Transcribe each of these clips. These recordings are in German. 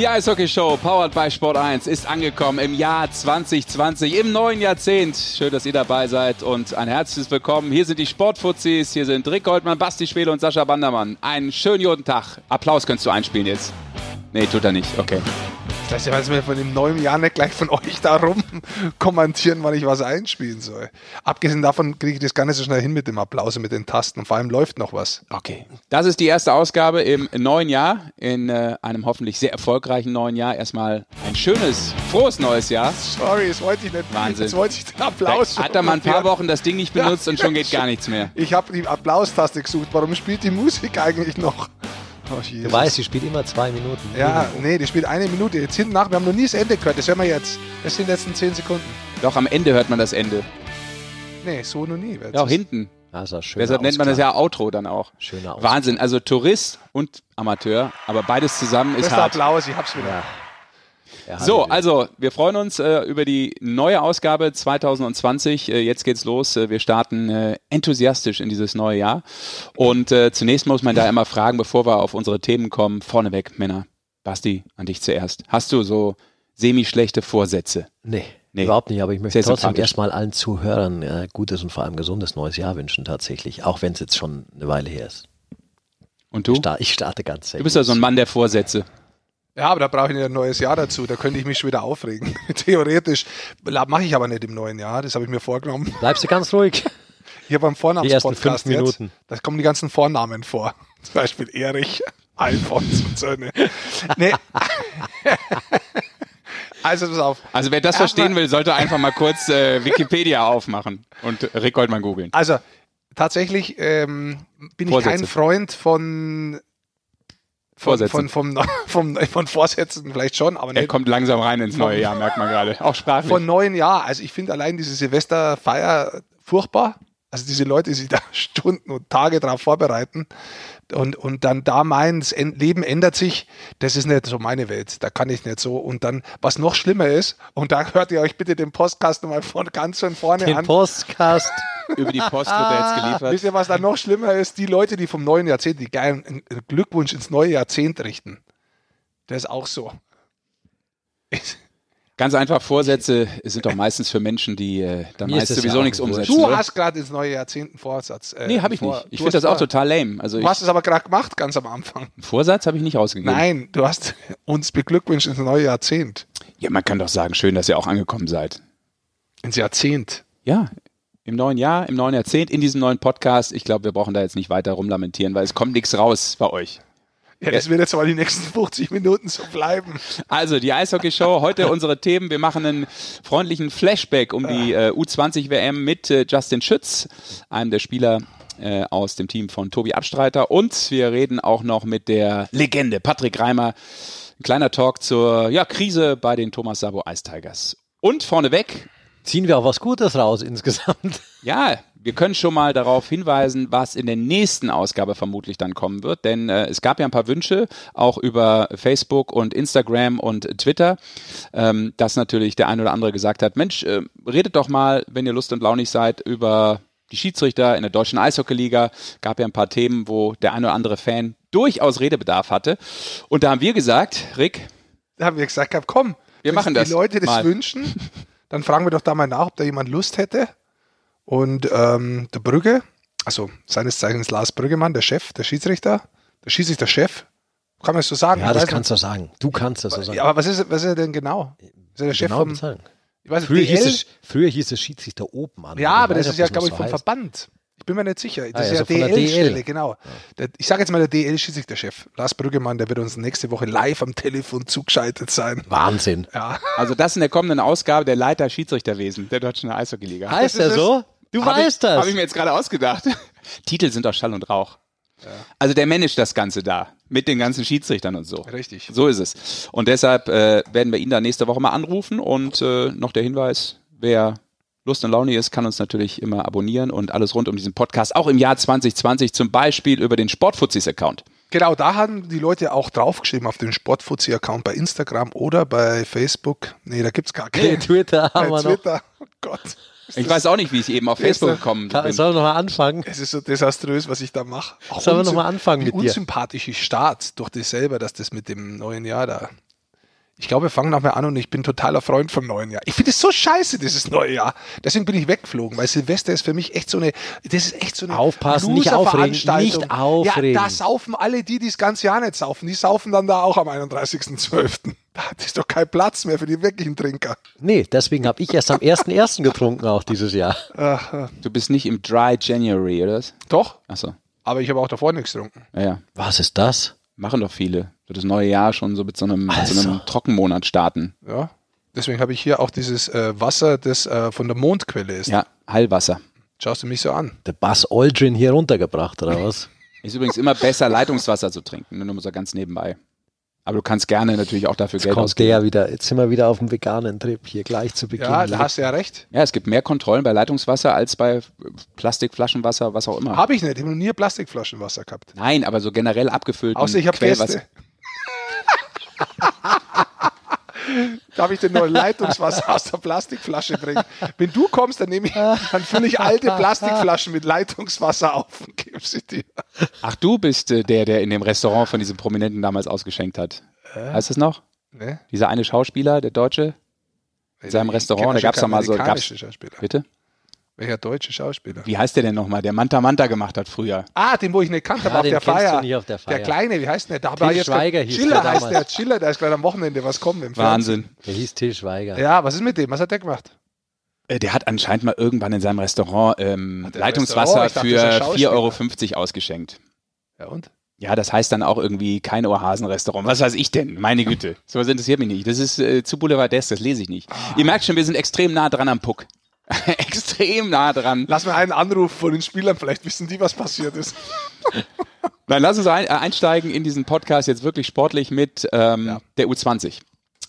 Die Eishockey-Show, powered by Sport 1, ist angekommen im Jahr 2020, im neuen Jahrzehnt. Schön, dass ihr dabei seid und ein herzliches Willkommen. Hier sind die Sportfuzis, hier sind Rick Goldmann, Basti Schwele und Sascha Bandermann. Einen schönen guten Tag. Applaus könntest du einspielen jetzt. Nee, tut er nicht. Okay. Das heißt, ich weiß von dem neuen Jahr nicht gleich von euch darum kommentieren, wann ich was einspielen soll. Abgesehen davon kriege ich das gar nicht so schnell hin mit dem Applaus und mit den Tasten und vor allem läuft noch was. Okay. Das ist die erste Ausgabe im neuen Jahr, in äh, einem hoffentlich sehr erfolgreichen neuen Jahr. Erstmal ein schönes, frohes neues Jahr. Sorry, das wollte ich nicht. Wahnsinn. Jetzt wollte ich den Applaus. Da hat er mal ein paar Wochen das Ding nicht benutzt und schon geht gar nichts mehr. Ich habe die Applaustaste gesucht. Warum spielt die Musik eigentlich noch? Oh, du weißt, sie spielt immer zwei Minuten. Ja, nee, die spielt eine Minute. Jetzt hinten nach, wir haben noch nie das Ende gehört. Das hören wir jetzt. Das sind die letzten zehn Sekunden. Doch, am Ende hört man das Ende. Nee, so noch nie. Ja, auch hinten. Das ist schön. Deshalb nennt man das ja Outro dann auch. Schöner Ausklang. Wahnsinn. Also Tourist und Amateur, aber beides zusammen ist Das ist hart. Applaus, ich hab's wieder. Ja. So, also wir freuen uns äh, über die neue Ausgabe 2020. Äh, jetzt geht's los. Äh, wir starten äh, enthusiastisch in dieses neue Jahr. Und äh, zunächst muss man da immer fragen, bevor wir auf unsere Themen kommen, vorneweg, Männer. Basti, an dich zuerst. Hast du so semi-schlechte Vorsätze? Nee, Nee. überhaupt nicht, aber ich möchte Sehr trotzdem erstmal allen Zuhörern äh, gutes und vor allem gesundes neues Jahr wünschen tatsächlich, auch wenn es jetzt schon eine Weile her ist. Und du? Sta- Ich starte ganz Du bist ja so ein Mann der Vorsätze. Ja, aber da brauche ich nicht ein neues Jahr dazu. Da könnte ich mich schon wieder aufregen. Theoretisch mache ich aber nicht im neuen Jahr. Das habe ich mir vorgenommen. Bleibst du ganz ruhig? Hier beim Die ersten Vornamenspodcast fünf Minuten. Jetzt, da kommen die ganzen Vornamen vor. Zum Beispiel Erich, Alfons und Söhne. Nee. also pass auf. Also wer das Erstmal- verstehen will, sollte einfach mal kurz äh, Wikipedia aufmachen und Rick Goldmann googeln. Also tatsächlich ähm, bin ich Vorsätze. kein Freund von von, Vorsätze. von, von, von, von Vorsätzen vielleicht schon, aber Er nicht kommt langsam rein ins neue Jahr, merkt man gerade. Auch sprachlich. von neuen Jahr. Also ich finde allein diese Silvesterfeier furchtbar. Also diese Leute, die sich da Stunden und Tage darauf vorbereiten und, und dann da meinen, das En- Leben ändert sich, das ist nicht so meine Welt. Da kann ich nicht so. Und dann, was noch schlimmer ist, und da hört ihr euch bitte den Podcast nochmal von ganz von vorne Den an. Postcast. Über die Post wird er jetzt geliefert. Wisst ihr, was da noch schlimmer ist? Die Leute, die vom neuen Jahrzehnt, die geilen einen Glückwunsch ins neue Jahrzehnt richten. Das ist auch so. Ganz einfach, Vorsätze sind doch meistens für Menschen, die äh, da Mir ist meist sowieso ja nichts umsetzen. Du oder? hast gerade ins neue Jahrzehnt einen Vorsatz. Äh, Nee, habe ich vor- nicht. Ich finde das auch total lame. Also Du ich, hast es aber gerade gemacht, ganz am Anfang. einen Vorsatz habe ich nicht rausgegeben. Nein, du hast uns beglückwünscht ins neue Jahrzehnt. Ja, man kann doch sagen, schön, dass ihr auch angekommen seid. Ins Jahrzehnt. Ja, im neuen Jahr, im neuen Jahrzehnt, in diesem neuen Podcast. Ich glaube, wir brauchen da jetzt nicht weiter rumlamentieren, weil es kommt nichts raus bei euch. Ja, das wird jetzt aber die nächsten 50 Minuten so bleiben. Also, die Eishockey-Show, heute unsere Themen. Wir machen einen freundlichen Flashback um die äh, U20-WM mit äh, Justin Schütz, einem der Spieler äh, aus dem Team von Tobi Abstreiter. Und wir reden auch noch mit der Legende Patrick Reimer. Ein kleiner Talk zur ja, Krise bei den Thomas Sabo Ice Tigers. Und vorneweg, Ziehen wir auch was Gutes raus insgesamt. ja, wir können schon mal darauf hinweisen, was in der nächsten Ausgabe vermutlich dann kommen wird, denn äh, es gab ja ein paar Wünsche, auch über Facebook und Instagram und Twitter, ähm, dass natürlich der ein oder andere gesagt hat, Mensch, äh, redet doch mal, wenn ihr Lust und launig seid, über die Schiedsrichter in der deutschen Eishockeyliga. Gab ja ein paar Themen, wo der ein oder andere Fan durchaus Redebedarf hatte. Und da haben wir gesagt, Rick, Da haben wir gesagt, komm, Wir wenn machen das die Leute das mal. wünschen, dann fragen wir doch da mal nach, ob da jemand Lust hätte. Und ähm, der Brügge, also seines Zeichens Lars Brüggemann, der Chef, der Schiedsrichter, der Schiedsrichter-Chef, kann man es so sagen? Ja, das kannst du sagen. Du kannst das so sagen. Ja, aber was ist, was ist er denn genau? Ist er der Chef genau vom, bezahlen. ich weiß nicht, Früher, hieß es, früher hieß es Schiedsrichter Obmann. Ja, Ich aber weiß das ist ja, glaube ich, vom. Verband. Ich bin mir nicht sicher. Das Ah, ist also ja DL-Stelle, DL. genau. Der, ich sage jetzt mal der DL-Schiedsrichterchef, Lars Brüggemann, der wird uns nächste Woche live am Telefon zugeschaltet sein. Wahnsinn. Ja. also das in der kommenden Ausgabe der Leiter Schiedsrichterwesen der deutschen Eishockeyliga. Heißt Das er ist so? Du Hab weißt ich, das. Habe ich mir jetzt gerade ausgedacht. Titel sind doch Schall und Rauch. Also der managt das Ganze da mit den ganzen Schiedsrichtern und so. Richtig. So ist es. Und deshalb äh, werden wir ihn da nächste Woche mal anrufen und äh, noch der Hinweis, wer Lust und Laune ist, kann uns natürlich immer abonnieren und alles rund um diesen Podcast, auch im Jahr 2020, zum Beispiel über den Sportfuzis-Account. Genau, da haben die Leute auch draufgeschrieben auf den Sportfuzzi-Account bei Instagram oder bei Facebook. Nee, da gibt es gar Nee, keinen. Twitter bei haben wir noch. Twitter. Oh Gott. Ich weiß auch nicht, wie ich eben auf Facebook gekommen Kann, bin. sollen wir nochmal anfangen? Es ist so desaströs, was ich da mache. Sollen wir noch unsym- mal anfangen wie mit dir? unsympathisch ich start durch das selber, dass das mit dem neuen Jahr da. Ich glaube, wir fangen nochmal an und ich bin totaler Freund vom neuen Jahr. Ich finde es so scheiße, dieses neue Jahr. Deswegen bin ich weggeflogen, weil Silvester ist für mich echt so eine, das ist echt so eine Aufpassen, nicht aufregen, nicht aufregen. Ja, da saufen alle die, die das ganze Jahr nicht saufen. Die saufen dann da auch am 31.12. Da ist doch kein Platz mehr für die wirklichen Trinker. Nee, deswegen habe ich erst am 1.1. getrunken auch dieses Jahr. Du bist nicht im Dry January, oder? was? doch, Achso. aber ich habe auch davor nichts getrunken. Ja, ja. Was ist das? Machen doch viele. So das neue Jahr schon so mit so einem, mit so Also. einem Trockenmonat starten. Ja. Deswegen habe ich hier auch dieses äh, Wasser, das äh, von der Mondquelle ist. Ja, Heilwasser. Schaust du mich so an? Der Buzz Aldrin hier runtergebracht, oder was? Ist übrigens immer besser, Leitungswasser zu trinken, nur mal so ganz nebenbei. Aber du kannst gerne natürlich auch dafür Jetzt Geld kommt ausgeben. der wieder, jetzt sind wir wieder auf dem veganen Trip hier gleich zu Beginn. Ja, da hast du ja recht. Ja, es gibt mehr Kontrollen bei Leitungswasser als bei Plastikflaschenwasser, was auch immer. Habe ich nicht. Ich habe noch nie Plastikflaschenwasser gehabt. Nein, aber so generell abgefüllt. Außer ich habe Gäste. Darf ich denn nur Leitungswasser aus der Plastikflasche bringen? Wenn du kommst, dann nehme ich, dann fülle ich alte Plastikflaschen mit Leitungswasser auf und gebe sie dir. Ach, du bist äh, der, der in dem Restaurant von diesem Prominenten damals ausgeschenkt hat. Weißt du es noch? Ne? Dieser eine Schauspieler, der Deutsche? In seinem Restaurant, da gab's doch mal so- gab's-. Bitte? Welcher deutsche Schauspieler? Wie heißt der denn nochmal? Der Manta Manta gemacht hat früher. Ah, den, wo ich nicht kannte, Ja, aber auf der Feier. nicht auf der Feier. Der Kleine, wie heißt denn der? Da Til war jetzt Schweiger hieß Schiller der heißt damals. der. Schiller, der ist gerade am Wochenende was kommt im Wahnsinn. Der hieß Till Schweiger. Fernsehen. Ja, was ist mit dem? Was hat der gemacht? Äh, Der hat anscheinend mal irgendwann in seinem Restaurant ähm, Leitungswasser Restaurant? Für das ist ein 4,50 Euro ausgeschenkt. Ja und? Ja, das heißt dann auch irgendwie kein Ohrhasen-Restaurant. Was weiß ich denn? Meine Güte. Sowas interessiert mich nicht. Das ist äh, zu Boulevardesk, das lese ich nicht. Ihr merkt schon, wir sind extrem nah dran am Puck. extrem nah dran. Lass mir einen Anruf von den Spielern, vielleicht wissen die, was passiert ist. Dann lass uns ein, äh, einsteigen in diesen Podcast jetzt wirklich sportlich mit ähm, Ja. der U20.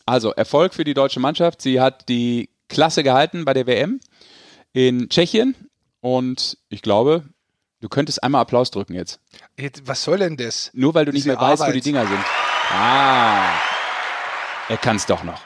Also Erfolg für die deutsche Mannschaft. Sie hat die Klasse gehalten bei der WM in Tschechien und ich glaube, du könntest einmal Applaus drücken jetzt. Jetzt, Was soll denn das? Nur weil du nicht Diese mehr weißt, wo Arbeit. die Dinger sind. Ah, er kann es doch noch.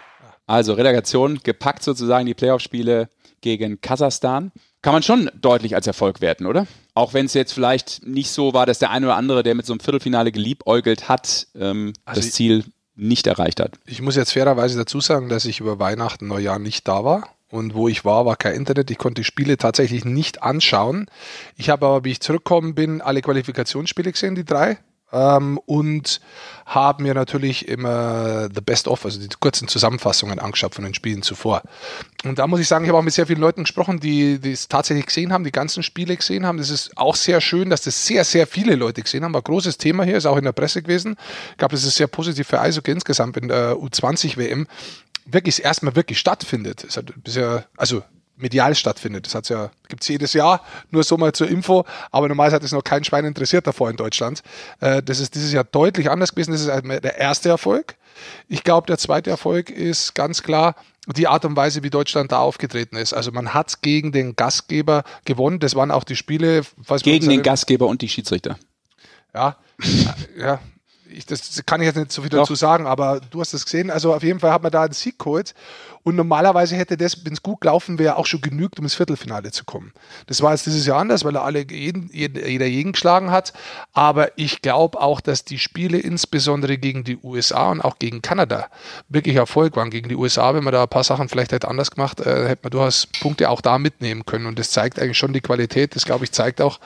Also Relegation gepackt sozusagen die Playoff-Spiele gegen Kasachstan. Kann man schon deutlich als Erfolg werten, oder? Auch wenn es jetzt vielleicht nicht so war, dass der eine oder andere, der mit so einem Viertelfinale geliebäugelt hat, ähm, Also das Ziel nicht erreicht hat. Ich muss jetzt fairerweise dazu sagen, dass ich über Weihnachten, Neujahr nicht da war. Und wo ich war, war kein Internet. Ich konnte die Spiele tatsächlich nicht anschauen. Ich habe aber, wie ich zurückgekommen bin, alle Qualifikationsspiele gesehen, die drei. Ähm, und habe mir natürlich immer The Best of, also die kurzen Zusammenfassungen angeschaut von den Spielen zuvor. Und da muss ich sagen, ich habe auch mit sehr vielen Leuten gesprochen, die es tatsächlich gesehen haben, die ganzen Spiele gesehen haben. Das ist auch sehr schön, dass das sehr, sehr viele Leute gesehen haben. War ein großes Thema hier, ist auch in der Presse gewesen. Ich glaube, das ist sehr positiv für Eishockey insgesamt in der U20-WM wirklich erstmal wirklich stattfindet. Es hat bisher, also medial stattfindet. Das hat's ja, gibt's jedes Jahr, nur so mal zur Info, aber normalerweise hat es noch kein Schwein interessiert davor in Deutschland. Äh, das ist dieses Jahr deutlich anders gewesen. Das ist einmal der erste Erfolg. Ich glaube, der zweite Erfolg ist ganz klar die Art und Weise, wie Deutschland da aufgetreten ist. Also man hat gegen den Gastgeber gewonnen. Das waren auch die Spiele, Gegen den Gastgeber und die Schiedsrichter. ja, ja. Ich, das kann ich jetzt nicht so viel Doch. dazu sagen, aber du hast es gesehen. Also auf jeden Fall hat man da einen Sieg geholt. Und normalerweise hätte das, wenn es gut gelaufen wäre, auch schon genügt, um ins Viertelfinale zu kommen. Das war jetzt dieses Jahr anders, weil er alle jeden, jeden, jeder jeden geschlagen hat. Aber ich glaube auch, dass die Spiele insbesondere gegen die USA und auch gegen Kanada wirklich Erfolg waren. Gegen die USA, wenn man da ein paar Sachen vielleicht hätte anders gemacht, äh, hätte man durchaus Punkte auch da mitnehmen können. Und das zeigt eigentlich schon die Qualität. Das, glaube ich, zeigt auch,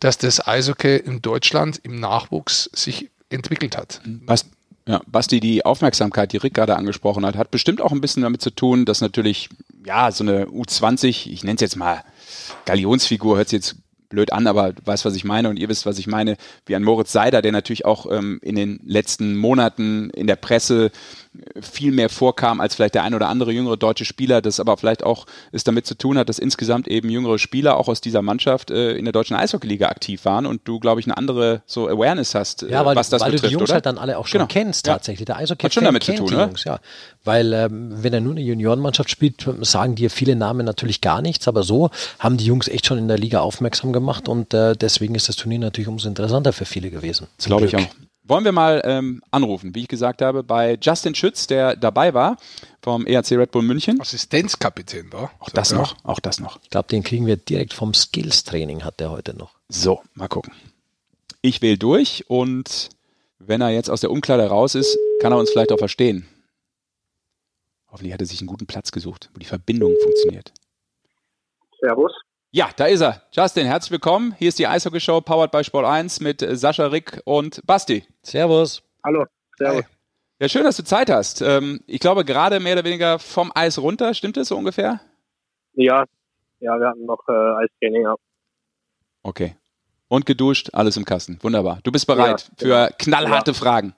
dass das Eishockey in Deutschland im Nachwuchs sich entwickelt hat. Bast, ja, Basti, die Aufmerksamkeit, die Rick gerade angesprochen hat, hat bestimmt auch ein bisschen damit zu tun, dass natürlich, ja, so eine U20, ich nenne es jetzt mal Galionsfigur, hört sich jetzt blöd an, aber du weißt, was ich meine und ihr wisst, was ich meine, wie ein Moritz Seider, der natürlich auch ähm, in den letzten Monaten in der Presse äh, viel mehr vorkam als vielleicht der ein oder andere jüngere deutsche Spieler, das aber vielleicht auch es damit zu tun hat, dass insgesamt eben jüngere Spieler auch aus dieser Mannschaft äh, in der deutschen Eishockeyliga aktiv waren und du, glaube ich, eine andere so Awareness hast, äh, Ja, weil, was das weil betrifft, du die Jungs oder? halt dann alle auch schon Genau. kennst Ja. tatsächlich. Der Eishockey Hat schon damit zu tun, die oder? Jungs, ja. Weil ähm, wenn er nur eine Juniorenmannschaft spielt, sagen dir viele Namen natürlich gar nichts, aber so haben die Jungs echt schon in der Liga aufmerksam gemacht und äh, deswegen ist das Turnier natürlich umso interessanter für viele gewesen. Glaube ich auch. Wollen wir mal ähm, anrufen, wie ich gesagt habe, bei Justin Schütz, der dabei war vom ERC Red Bull München. Assistenzkapitän da. Auch das noch, auch das noch. Ich glaube, den kriegen wir direkt vom Skills-Training, hat der heute noch. So, mal gucken. Ich wähle durch und wenn er jetzt aus der Umkleide raus ist, kann er uns vielleicht auch verstehen. Hoffentlich hat er sich einen guten Platz gesucht, wo die Verbindung funktioniert. Servus. Ja, da ist er. Justin, herzlich willkommen. Hier ist die Eishockey Show powered by Sport 1 mit Sascha Rick und Basti. Servus. Hallo. Servus. Hi. Ja, schön, dass du Zeit hast. Ähm, ich glaube, gerade mehr oder weniger vom Eis runter, stimmt das so ungefähr? Ja, ja, wir hatten noch äh, Eistraining. Ja. Okay. Und geduscht, alles im Kasten. Wunderbar. Du bist bereit ja, genau. für knallharte ja. Fragen?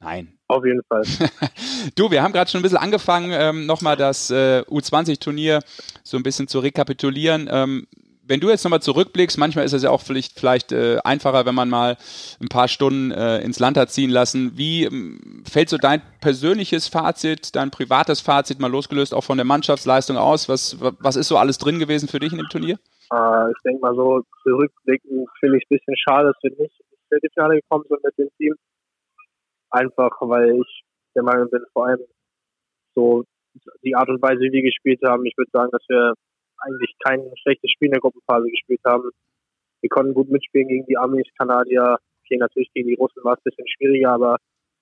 Nein. Auf jeden Fall. du, wir haben gerade schon ein bisschen angefangen, ähm, nochmal das äh, U20-Turnier so ein bisschen zu rekapitulieren. Ähm, wenn du jetzt nochmal zurückblickst, manchmal ist es ja auch vielleicht, vielleicht äh, einfacher, wenn man mal ein paar Stunden äh, ins Land hat ziehen lassen. Wie ähm, fällt so dein persönliches Fazit, dein privates Fazit mal losgelöst auch von der Mannschaftsleistung aus? Was, was ist so alles drin gewesen für dich in dem Turnier? Äh, ich denke mal so, zurückblicken finde ich ein bisschen schade, dass wir nicht ins Viertelfinale gekommen sind mit dem Team. Einfach, weil ich der Meinung bin, vor allem so die Art und Weise, wie wir gespielt haben. Ich würde sagen, dass wir eigentlich kein schlechtes Spiel in der Gruppenphase gespielt haben. Wir konnten gut mitspielen gegen die Amis, Kanadier. Okay, natürlich gegen die Russen war es ein bisschen schwieriger, aber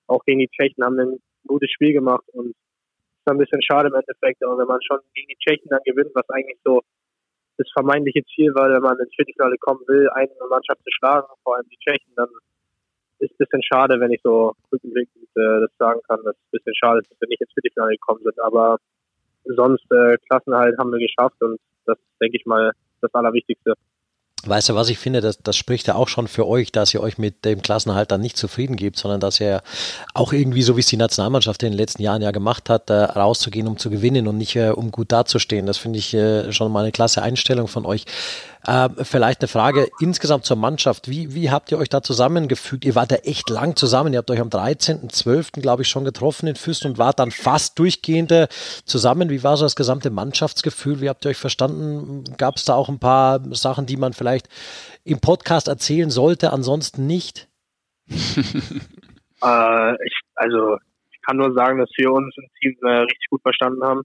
auch gegen die Tschechen haben wir ein gutes Spiel gemacht und ist ein bisschen schade im Endeffekt. Aber wenn man schon gegen die Tschechen dann gewinnt, was eigentlich so das vermeintliche Ziel war, wenn man ins Viertelfinale kommen will, eine Mannschaft zu schlagen, vor allem die Tschechen, dann ist ein bisschen schade, wenn ich so rückblickend äh, das sagen kann, dass es ein bisschen schade ist, dass wir nicht ins Viertelfinale gekommen sind. Aber sonst äh, Klassenhalt haben wir geschafft und das ist, denke ich mal, das Allerwichtigste. Weißt du, was ich finde, das, das spricht ja auch schon für euch, dass ihr euch mit dem Klassenhalt dann nicht zufrieden gebt, sondern dass ihr auch irgendwie, so wie es die Nationalmannschaft in den letzten Jahren ja gemacht hat, äh, rauszugehen, um zu gewinnen und nicht äh, um gut dazustehen. Das finde ich äh, schon mal eine klasse Einstellung von euch. Äh, vielleicht eine Frage insgesamt zur Mannschaft. Wie, wie habt ihr euch da zusammengefügt? Ihr wart ja echt lang zusammen. Ihr habt euch am 13.12. glaube ich schon getroffen in Füssen und wart dann fast durchgehend zusammen. Wie war so das gesamte Mannschaftsgefühl? Wie habt ihr euch verstanden? Gab es da auch ein paar Sachen, die man vielleicht im Podcast erzählen sollte, ansonsten nicht? äh, ich, also ich kann nur sagen, dass wir uns im Team äh, richtig gut verstanden haben.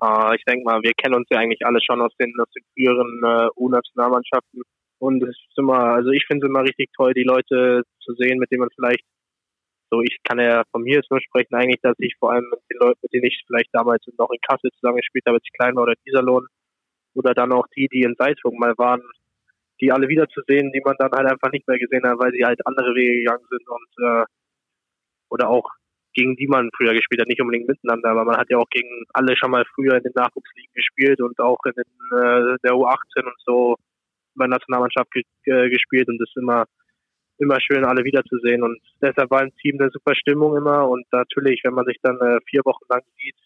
Äh, ich denke mal, wir kennen uns ja eigentlich alle schon aus den, aus den früheren äh, U-Nationalmannschaften. Und es ist immer, also ich finde es immer richtig toll, die Leute zu sehen, mit denen man vielleicht, so ich kann ja von mir jetzt nur sprechen, eigentlich, dass ich vor allem mit den Leuten, mit denen ich vielleicht damals noch in Kassel zusammengespielt habe, als ich klein war oder Iserlohn, oder dann auch die, die in Salzburg mal waren, die alle wiederzusehen, die man dann halt einfach nicht mehr gesehen hat, weil sie halt andere Wege gegangen sind und äh, oder auch gegen die man früher gespielt hat, nicht unbedingt miteinander, aber man hat ja auch gegen alle schon mal früher in den Nachwuchsligen gespielt und auch in den, äh, der U18 und so bei der Nationalmannschaft ge äh, gespielt und das ist immer immer schön, alle wiederzusehen und deshalb war im Team eine super Stimmung immer und natürlich, wenn man sich dann äh, vier Wochen lang sieht,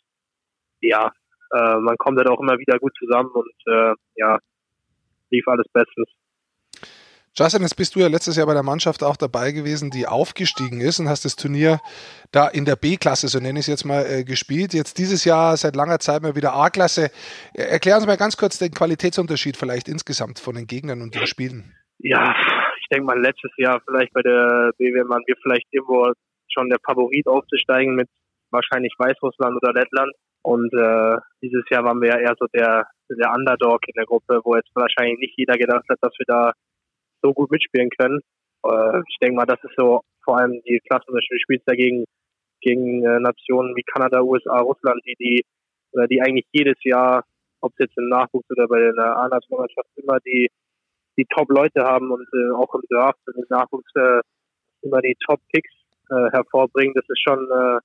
ja, äh, man kommt halt auch immer wieder gut zusammen und äh, ja, lief alles bestens. Justin, jetzt bist du ja letztes Jahr bei der Mannschaft auch dabei gewesen, die aufgestiegen ist und hast das Turnier da in der B-Klasse, so nenne ich es jetzt mal, äh, gespielt. Jetzt dieses Jahr seit langer Zeit mal wieder A-Klasse. Erklär uns mal ganz kurz den Qualitätsunterschied vielleicht insgesamt von den Gegnern und den Spielen. Ja, ich denke mal, letztes Jahr vielleicht bei der BWM waren wir vielleicht irgendwo schon der Favorit aufzusteigen mit wahrscheinlich Weißrussland oder Lettland. Und äh, dieses Jahr waren wir ja eher so der, der Underdog in der Gruppe, wo jetzt wahrscheinlich nicht jeder gedacht hat, dass wir da so gut mitspielen können. Äh, ich denke mal, das ist so vor allem die Klassenunterschied. Du spielst dagegen gegen äh, Nationen wie Kanada, USA, Russland, die die oder die eigentlich jedes Jahr, ob es jetzt im Nachwuchs oder bei der A-Nationalmannschaft immer die die Top-Leute haben und äh, auch im Draft und im Nachwuchs äh, immer die Top-Picks äh, hervorbringen. Das ist schon äh,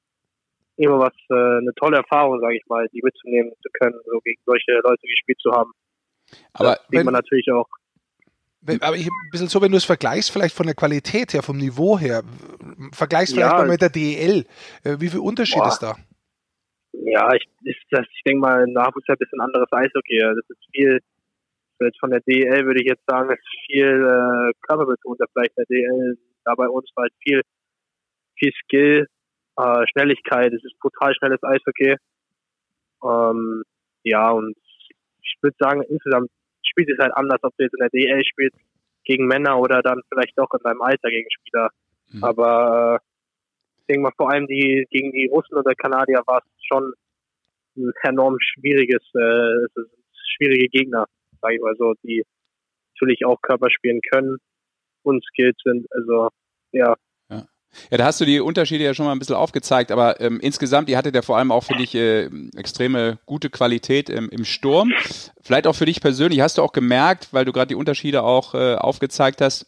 immer was, äh, eine tolle Erfahrung, sage ich mal, die mitzunehmen zu können, so gegen solche Leute gespielt zu haben. Aber das sieht man natürlich auch aber ich, ein bisschen so, wenn du es vergleichst, vielleicht von der Qualität her, vom Niveau her, vergleichst vielleicht ja, mal mit der DEL. Äh, wie viel Unterschied boah. ist da? Ja, ich, ich, ich denke mal, Nachwuchs hat ein bisschen anderes Eishockey. Das ist viel, jetzt von der DEL würde ich jetzt sagen, ist viel äh, körperbetonter vielleicht der DEL. Da bei uns halt viel, viel Skill, äh, Schnelligkeit. Es ist brutal schnelles Eishockey. Ähm, ja, und ich würde sagen, insgesamt spielt es halt anders, ob du jetzt in der DL spielst gegen Männer oder dann vielleicht auch in deinem Alter gegen Spieler. Mhm. Aber äh, ich denke mal, vor allem die gegen die Russen oder Kanadier war es schon ein enorm schwieriges, äh, schwierige Gegner, sage ich mal so, die natürlich auch Körper spielen können und skilled sind. Also ja, Ja, da hast du die Unterschiede ja schon mal ein bisschen aufgezeigt, aber ähm, insgesamt, ihr hattet ja vor allem auch, finde ich, äh, extreme gute Qualität im, im Sturm. Vielleicht auch für dich persönlich, hast du auch gemerkt, weil du gerade die Unterschiede auch äh, aufgezeigt hast,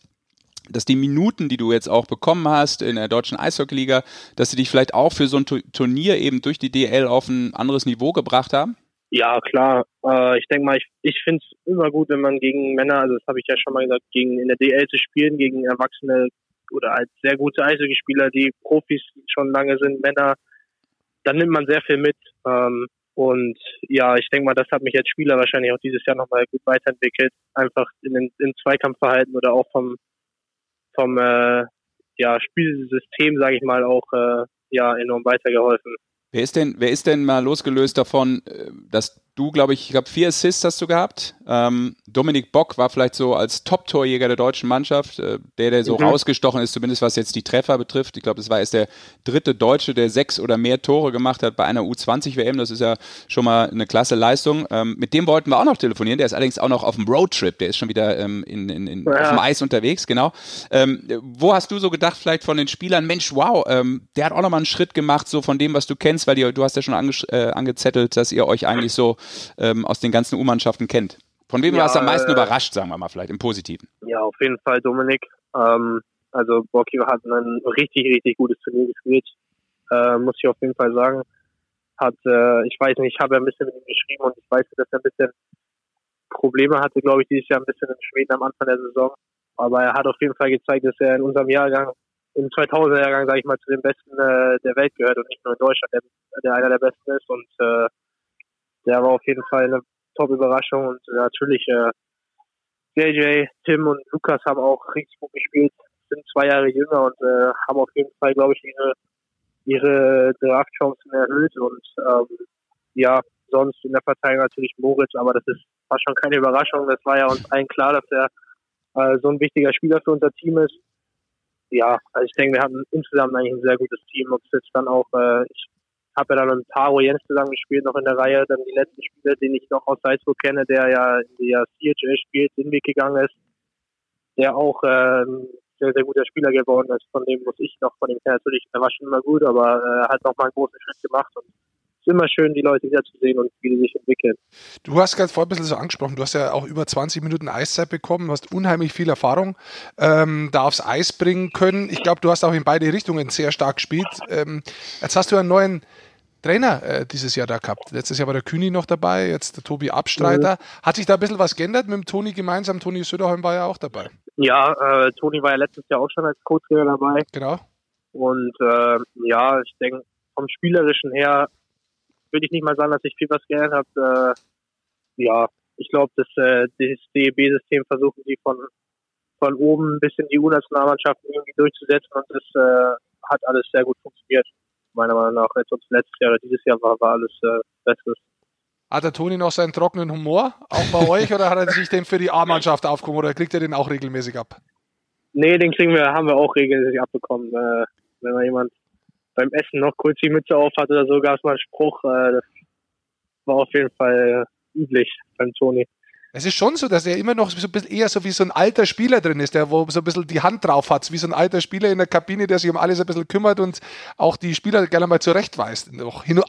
dass die Minuten, die du jetzt auch bekommen hast in der deutschen Eishockeyliga, dass sie dich vielleicht auch für so ein Turnier eben durch die DL auf ein anderes Niveau gebracht haben? Ja, klar. Äh, ich denke mal, ich, ich finde es immer gut, wenn man gegen Männer, also das habe ich ja schon mal gesagt, gegen in der DL zu spielen, gegen Erwachsene oder als sehr gute Eishockeyspieler, die Profis schon lange sind, Männer, dann nimmt man sehr viel mit. Ähm, und ja, ich denke mal, das hat mich als Spieler wahrscheinlich auch dieses Jahr nochmal gut weiterentwickelt. Einfach in den in Zweikampfverhalten oder auch vom, vom äh, ja, Spielsystem, sage ich mal, auch äh, ja, enorm weitergeholfen. Wer ist denn, wer ist denn mal losgelöst davon, äh, dass du, glaube ich, ich glaube, vier Assists hast du gehabt. Ähm, Dominik Bock war vielleicht so als Top-Torjäger der deutschen Mannschaft, äh, der, der so mhm. rausgestochen ist, zumindest was jetzt die Treffer betrifft. Ich glaube, das war erst der dritte Deutsche, der sechs oder mehr Tore gemacht hat bei einer U20-WM. Das ist ja schon mal eine klasse Leistung. Ähm, mit dem wollten wir auch noch telefonieren. Der ist allerdings auch noch auf dem Roadtrip. Der ist schon wieder ähm, in, in, in, ja. auf dem Eis unterwegs, genau. Ähm, wo hast du so gedacht, vielleicht von den Spielern, Mensch, wow, ähm, der hat auch noch mal einen Schritt gemacht, so von dem, was du kennst, weil die, du hast ja schon ange, äh, angezettelt, dass ihr euch eigentlich so ähm, aus den ganzen U-Mannschaften kennt. Von wem ja, warst du am meisten äh, überrascht, sagen wir mal vielleicht, im Positiven? Ja, auf jeden Fall Dominik. Ähm, also Borki hat ein richtig, richtig gutes Turnier gespielt, äh, muss ich auf jeden Fall sagen. Hat, äh, ich weiß nicht, ich habe ja ein bisschen mit ihm geschrieben und ich weiß, dass er ein bisschen Probleme hatte, glaube ich, dieses Jahr ein bisschen in Schweden am Anfang der Saison. Aber er hat auf jeden Fall gezeigt, dass er in unserem Jahrgang, im 2000er Jahrgang, sage ich mal, zu den Besten äh, der Welt gehört und nicht nur in Deutschland, der, der einer der Besten ist. Und äh, der war auf jeden Fall eine Top-Überraschung und äh, natürlich äh, JJ, Tim und Lukas haben auch richtig gut gespielt, sind zwei Jahre jünger und äh, haben auf jeden Fall, glaube ich, ihre, ihre Draftchancen erhöht und ähm, ja, sonst in der Verteidigung natürlich Moritz, aber das ist fast schon keine Überraschung. Das war ja uns allen klar, dass er äh, so ein wichtiger Spieler für unser Team ist. Ja, also ich denke, wir hatten insgesamt eigentlich ein sehr gutes Team. Ob es jetzt dann auch, äh, ich habe ja dann mit Taro Jens zusammen gespielt, noch in der Reihe. Dann die letzten Spieler, den ich noch aus Salzburg kenne, der ja in der CHL spielt, den Weg gegangen ist, der auch äh, sehr, sehr guter Spieler geworden ist. Von dem muss ich noch, von dem her natürlich, der war schon immer gut, aber äh, hat noch mal einen großen Schritt gemacht und ist immer schön, die Leute wieder zu sehen und wie die sich entwickeln. Du hast gerade vorhin ein bisschen so angesprochen, du hast ja auch über 20 Minuten Eiszeit bekommen, hast unheimlich viel Erfahrung ähm, da aufs Eis bringen können. Ich glaube, du hast auch in beide Richtungen sehr stark gespielt. Ähm, jetzt hast du einen neuen Trainer äh, dieses Jahr da gehabt. Letztes Jahr war der Kühni noch dabei, jetzt der Tobi Abstreiter. Mhm. Hat sich da ein bisschen was geändert mit dem Toni gemeinsam? Toni Söderholm war ja auch dabei. Ja, äh, Toni war ja letztes Jahr auch schon als Co-Trainer dabei. Genau. Und äh, ja, ich denke, vom Spielerischen her würde ich nicht mal sagen, dass sich viel was geändert hat. Äh, ja, ich glaube, das, äh, das DEB-System versuchen sie von, von oben bis in die U-Nationalmannschaften irgendwie durchzusetzen und das äh, hat alles sehr gut funktioniert meiner Meinung nach jetzt uns letztes Jahr, dieses Jahr war, war alles äh, Bestes. Hat der Toni noch seinen trockenen Humor, auch bei euch, oder hat er sich den für die A-Mannschaft aufgehoben oder kriegt er den auch regelmäßig ab? Nee, den kriegen wir, haben wir auch regelmäßig abbekommen. Äh, wenn mal jemand beim Essen noch kurz die Mütze auf hat oder so, gab es mal einen Spruch. Äh, das war auf jeden Fall äh, üblich beim Toni. Es ist schon so, dass er immer noch so ein bisschen eher so wie so ein alter Spieler drin ist, der wo so ein bisschen die Hand drauf hat, wie so ein alter Spieler in der Kabine, der sich um alles ein bisschen kümmert und auch die Spieler gerne mal zurechtweist.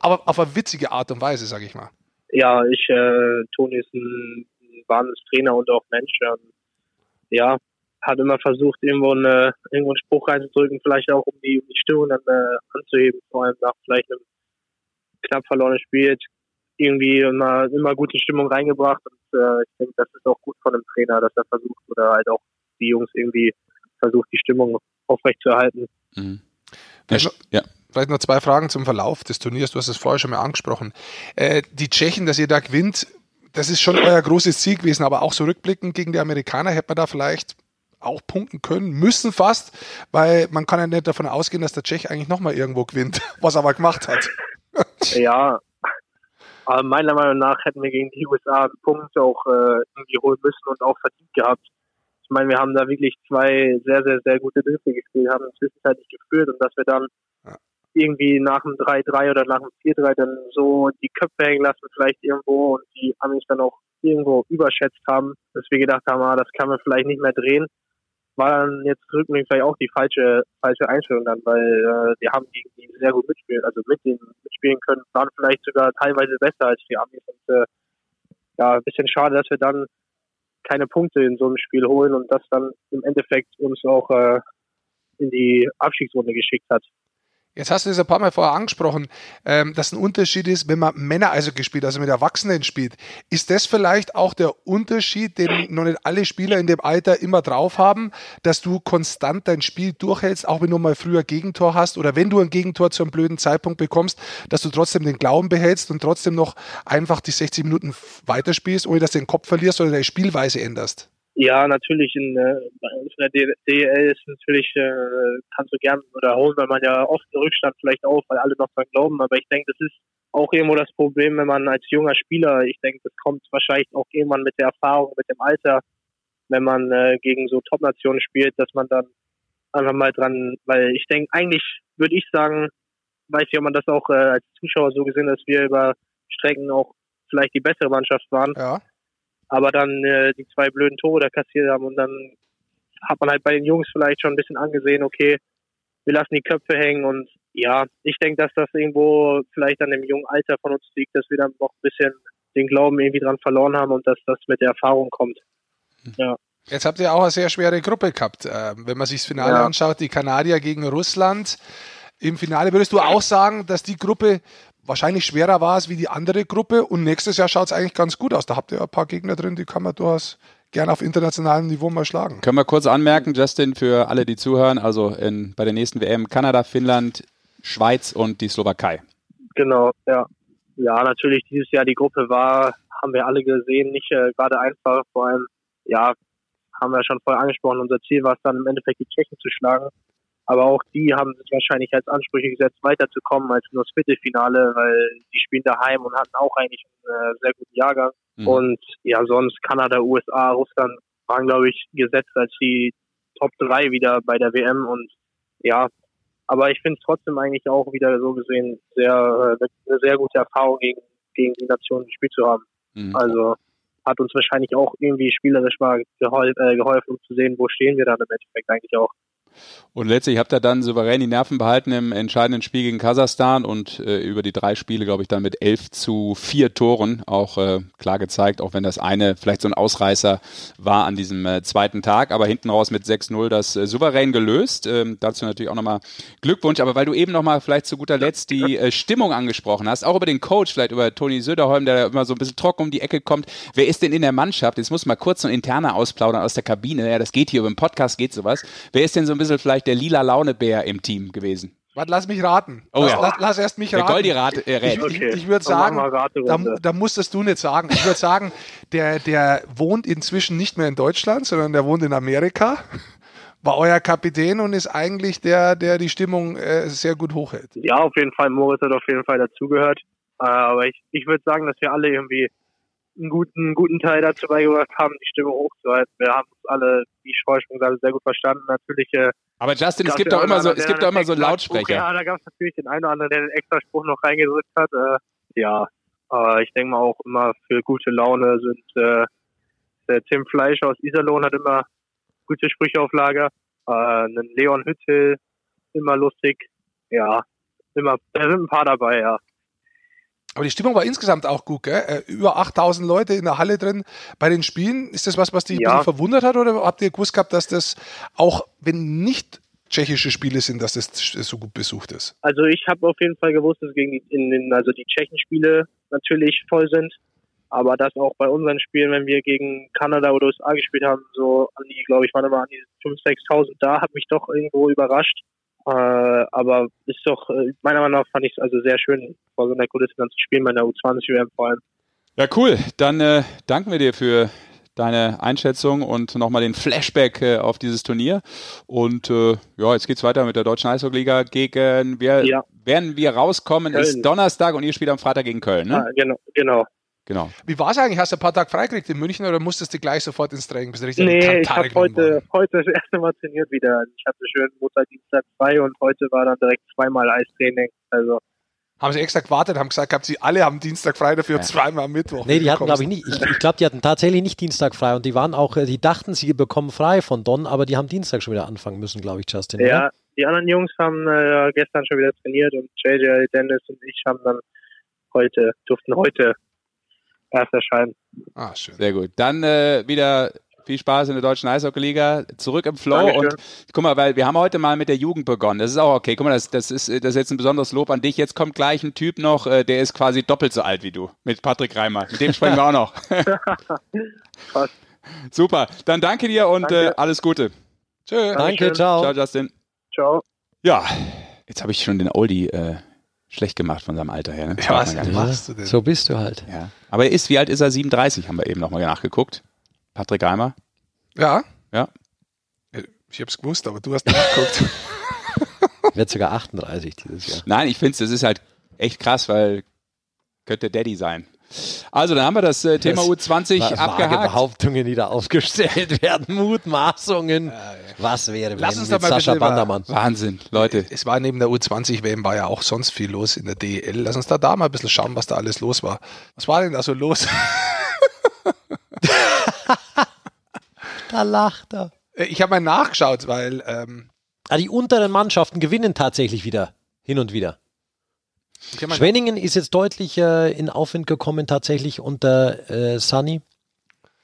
Aber auf eine witzige Art und Weise, sage ich mal. Ja, ich, äh, Toni ist ein Wahnsinnstrainer und auch Mensch. Ähm, ja, hat immer versucht, irgendwo, eine, irgendwo einen Spruch reinzudrücken, vielleicht auch um die, um die Stimmung dann äh, anzuheben, vor allem nach vielleicht einem knapp verlorenen Spiel irgendwie immer, immer gute Stimmung reingebracht und äh, ich denke, das ist auch gut von einem Trainer, dass er versucht oder halt auch die Jungs irgendwie versucht, die Stimmung aufrechtzuerhalten. Mhm. Ja. Vielleicht noch zwei Fragen zum Verlauf des Turniers. Du hast es vorher schon mal angesprochen. Äh, die Tschechen, dass ihr da gewinnt, das ist schon euer großes Ziel gewesen, aber auch so rückblickend gegen die Amerikaner hätte man da vielleicht auch punkten können, müssen fast, weil man kann ja nicht davon ausgehen, dass der Tschech eigentlich nochmal irgendwo gewinnt, was er aber gemacht hat. ja, aber meiner Meinung nach hätten wir gegen die USA einen Punkt auch äh, irgendwie holen müssen und auch verdient gehabt. Ich meine, wir haben da wirklich zwei sehr, sehr, sehr gute Drittel gespielt, haben zwischenzeitlich geführt und dass wir dann ja. irgendwie nach dem 3-3 oder nach dem 4-3 dann so die Köpfe hängen lassen, vielleicht irgendwo und die Amis dann auch irgendwo überschätzt haben, dass wir gedacht haben, ah, das kann man vielleicht nicht mehr drehen. War dann jetzt rückblickend vielleicht auch die falsche, falsche Einstellung dann, weil äh, wir haben gegen die sehr gut mitspielen, also mit denen mitspielen können, waren vielleicht sogar teilweise besser als die Amis und äh, ja, ein bisschen schade, dass wir dann keine Punkte in so einem Spiel holen und das dann im Endeffekt uns auch äh, in die Abstiegsrunde geschickt hat. Jetzt hast du das ein paar Mal vorher angesprochen, ähm, dass ein Unterschied ist, wenn man Männer also gespielt, also mit Erwachsenen spielt. Ist das vielleicht auch der Unterschied, den noch nicht alle Spieler in dem Alter immer drauf haben, dass du konstant dein Spiel durchhältst, auch wenn du mal früher Gegentor hast oder wenn du ein Gegentor zu einem blöden Zeitpunkt bekommst, dass du trotzdem den Glauben behältst und trotzdem noch einfach die 60 Minuten weiterspielst, ohne dass du den Kopf verlierst oder deine Spielweise änderst? Ja, natürlich in, äh, in der DL ist natürlich, äh, kannst du gern oder holen, weil man ja oft einen Rückstand vielleicht auf, weil alle noch dran glauben. Aber ich denke, das ist auch irgendwo das Problem, wenn man als junger Spieler, ich denke, das kommt wahrscheinlich auch irgendwann mit der Erfahrung, mit dem Alter, wenn man äh, gegen so Top-Nationen spielt, dass man dann einfach mal dran, weil ich denke, eigentlich würde ich sagen, weiß ich, ob man das auch äh, als Zuschauer so gesehen, dass wir über Strecken auch vielleicht die bessere Mannschaft waren. Ja aber dann äh, die zwei blöden Tore da kassiert haben und dann hat man halt bei den Jungs vielleicht schon ein bisschen angesehen, okay, wir lassen die Köpfe hängen und ja, ich denke, dass das irgendwo vielleicht an dem jungen Alter von uns liegt, dass wir dann noch ein bisschen den Glauben irgendwie dran verloren haben und dass das mit der Erfahrung kommt. Mhm. Ja. Jetzt habt ihr auch eine sehr schwere Gruppe gehabt. Ähm, wenn man sich das Finale ja. anschaut, die Kanadier gegen Russland. Im Finale würdest du auch sagen, dass die Gruppe wahrscheinlich schwerer war es wie die andere Gruppe und nächstes Jahr schaut es eigentlich ganz gut aus. Da habt ihr ein paar Gegner drin, die kann man durchaus gerne auf internationalem Niveau mal schlagen. Können wir kurz anmerken, Justin, für alle, die zuhören, also in, bei der nächsten WM Kanada, Finnland, Schweiz und die Slowakei. Genau, ja. Ja, natürlich dieses Jahr die Gruppe war, haben wir alle gesehen, nicht äh, gerade einfach. Vor allem, ja, haben wir schon vorher angesprochen, unser Ziel war es dann im Endeffekt die Tschechen zu schlagen. Aber auch die haben sich wahrscheinlich als Ansprüche gesetzt, weiterzukommen als nur das Viertelfinale, weil die spielen daheim und hatten auch eigentlich einen äh, sehr guten Jahrgang. Mhm. Und ja, sonst Kanada, USA, Russland waren, glaube ich, gesetzt als die Top 3 wieder bei der WM. Und ja, aber ich finde es trotzdem eigentlich auch wieder so gesehen sehr, äh, eine sehr gute Erfahrung gegen, gegen die Nation gespielt zu haben. Mhm. Also hat uns wahrscheinlich auch irgendwie spielerisch mal geholfen, äh, geholfen, um zu sehen, wo stehen wir dann im Endeffekt eigentlich auch. Und letztlich habt ihr dann souverän die Nerven behalten im entscheidenden Spiel gegen Kasachstan und äh, über die drei Spiele, glaube ich, dann mit elf zu vier Toren auch äh, klar gezeigt, auch wenn das eine vielleicht so ein Ausreißer war an diesem äh, zweiten Tag, aber hinten raus mit 6-0 das äh, souverän gelöst. Ähm, dazu natürlich auch nochmal Glückwunsch, aber weil du eben nochmal vielleicht zu guter Letzt die äh, Stimmung angesprochen hast, auch über den Coach, vielleicht über Toni Söderholm, der immer so ein bisschen trocken um die Ecke kommt. Wer ist denn in der Mannschaft? Jetzt muss mal kurz so ein interner ausplaudern aus der Kabine. Ja, das geht hier, über den Podcast geht sowas. Wer ist denn so ein bisschen bisschen vielleicht der lila Launebär im Team gewesen? Warte, lass mich raten. Oh, lass, ja. lass, lass, erst mich der raten. Goldi rate, äh, Ich, ich, ich würde sagen, da, da musstest du nicht sagen. Ich würde sagen, der, der wohnt inzwischen nicht mehr in Deutschland, sondern der wohnt in Amerika. War euer Kapitän und ist eigentlich der, der die Stimmung äh, sehr gut hochhält. Ja, auf jeden Fall. Moritz hat auf jeden Fall dazugehört. Äh, aber ich, ich würde sagen, dass wir alle irgendwie einen guten, guten Teil dazu beigebracht haben, die Stimme hochzuhalten. Wir haben uns alle, wie ich vorher schon gesagt sehr gut verstanden. Natürlich. Äh, aber Justin, es gibt doch immer so, es gibt doch immer so Lautsprecher. Ja, da gab es natürlich den einen oder anderen, der den extra Spruch noch reingedrückt hat. Äh, ja, aber ich denke mal auch immer für gute Laune sind äh, der Tim Fleischer aus Iserlohn hat immer gute Sprüche auf Lager. Äh, einen Leon Hüttel, immer lustig. Ja, immer, da sind ein paar dabei, ja. Aber die Stimmung war insgesamt auch gut, gell? Äh, über 8000 Leute in der Halle drin bei den Spielen. Ist das was, was dich ja. verwundert hat oder habt ihr gewusst gehabt, dass das auch, wenn nicht tschechische Spiele sind, dass das so gut besucht ist? Also ich habe auf jeden Fall gewusst, dass gegen die, in den, also die Tschechen-Spiele natürlich voll sind. Aber dass auch bei unseren Spielen, wenn wir gegen Kanada oder USA gespielt haben, so an die, glaube ich, waren immer an die 5.000, 6.000 da, hat mich doch irgendwo überrascht. Äh, aber ist doch, äh, meiner Meinung nach fand ich es also sehr schön, vor so einer Kulisse dann zu spielen, bei der U20-WM vor allem. Ja, cool. Dann äh, danken wir dir für deine Einschätzung und nochmal den Flashback äh, auf dieses Turnier. Und äh, ja, jetzt geht's weiter mit der Deutschen Eishockeyliga gegen, wir, ja. werden wir rauskommen, Köln. ist Donnerstag und ihr spielt am Freitag gegen Köln, ne? Ah, genau, genau. Genau. Wie war es eigentlich? Hast du ein paar Tage freigekriegt in München oder musstest du gleich sofort ins Training? Bist du richtig nee, ich habe heute, heute das erste Mal trainiert wieder. Ich hatte schön Montag, Dienstag frei und heute war dann direkt zweimal Eistraining. Also Haben sie extra gewartet, haben gesagt, gehabt, sie alle haben Dienstag frei dafür, Ja. zweimal am Mittwoch. Nee, die hatten, glaube ich, nicht. Ich, ich glaube, die hatten tatsächlich nicht Dienstag frei und die waren auch, äh, die dachten, sie bekommen frei von Don, aber die haben Dienstag schon wieder anfangen müssen, glaube ich, Justin. Ja, oder? die anderen Jungs haben äh, gestern schon wieder trainiert und JJ, Dennis und ich haben dann heute, durften heute erst erscheinen. Ah, schön. Sehr gut. Dann äh, wieder viel Spaß in der deutschen Eishockey-Liga. Zurück im Flow. Dankeschön. Und guck mal, weil wir haben heute mal mit der Jugend begonnen. Das ist auch okay. Guck mal, das, das, ist, das ist jetzt ein besonderes Lob an dich. Jetzt kommt gleich ein Typ noch, äh, der ist quasi doppelt so alt wie du. Mit Patrick Reimer. Mit dem sprechen wir auch noch. Super. Dann danke dir und Danke. äh, alles Gute. Tschö. Danke, ciao. Ciao, Justin. Ciao. Ja, jetzt habe ich schon den Oldie äh, schlecht gemacht von seinem Alter her. Ne? Ja, was machst du denn? So bist du halt. Ja. Aber er ist, wie alt ist er? 37, haben wir eben nochmal nachgeguckt. Patrick Reimer. Ja? Ja. Ich hab's gewusst, aber du hast nachgeguckt. Wird sogar 38 dieses Jahr. Nein, ich finde es, das ist halt echt krass, weil könnte Daddy sein. Also, dann haben wir das äh, Thema Das U20 Wa- Vage abgehakt. Behauptungen, die da aufgestellt werden, Mutmaßungen. Was wäre, Lass wenn uns mit mal Sascha Bandermann? Wahnsinn, Leute. Es war neben der U20-WM war ja auch sonst viel los in der DEL. Lass uns da, da mal ein bisschen schauen, was da alles los war. Was war denn da so los? Da lacht er. Ich habe mal nachgeschaut, weil ähm, Ah, die unteren Mannschaften gewinnen tatsächlich wieder. Hin und wieder. Schwenningen ist jetzt deutlich äh, in Aufwind gekommen, tatsächlich unter äh, Sunny,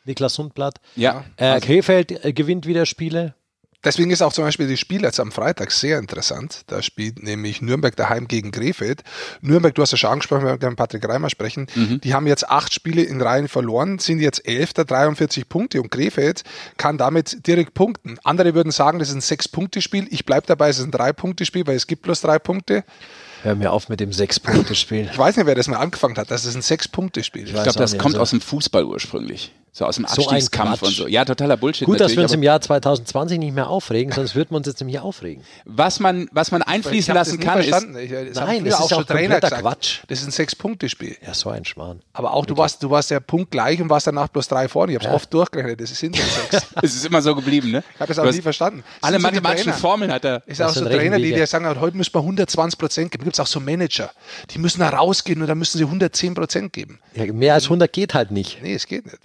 Niklas Sundblatt. Ja, Äh, Krefeld äh, gewinnt wieder Spiele. Deswegen ist auch zum Beispiel das Spiel jetzt am Freitag sehr interessant. Da spielt nämlich Nürnberg daheim gegen Krefeld. Nürnberg, du hast ja schon angesprochen, wir werden mit Patrick Reimer sprechen. Die haben jetzt acht Spiele in Reihen verloren, sind jetzt Elfter, 43 Punkte und Krefeld kann damit direkt punkten. Andere würden sagen, das ist ein Sechs-Punkte-Spiel. Ich bleibe dabei, es ist ein Drei-Punkte-Spiel, weil es gibt bloß drei Punkte. Hör mir auf mit dem Sechs-Punkte-Spiel. Ich weiß nicht, wer das mal angefangen hat. Das ist ein Sechs-Punkte-Spiel. ich weiß glaube, das nicht, kommt also- aus dem Fußball ursprünglich. So aus dem So Abstiegskampf Quatsch. und so. Ja, totaler Bullshit. Gut, dass wir uns im Jahr 2020 nicht mehr aufregen, sonst würden wir uns jetzt nämlich aufregen. was man, was man einfließen lassen nie kann, ist. Ich, das Nein, das ist auch schon auch Trainer gesagt. Quatsch. Das ist ein Sechs-Punkte-Spiel. Ja, so ein Schmarrn. Aber auch du warst, du warst ja punktgleich und warst danach bloß drei vorne. Ich habe es Ja. oft durchgerechnet. Das sind ja sechs. es ist immer so geblieben, ne? Ich habe das auch nie verstanden. Das Alle sind so mathematischen. Formeln hat er. Ist Das auch so sind Trainer, die dir sagen, heute müssen wir 120 Prozent geben. Gibt es auch so Manager, die müssen da rausgehen und dann müssen sie 110 Prozent geben. Ja, mehr als 100 geht halt nicht. Nee, es geht nicht.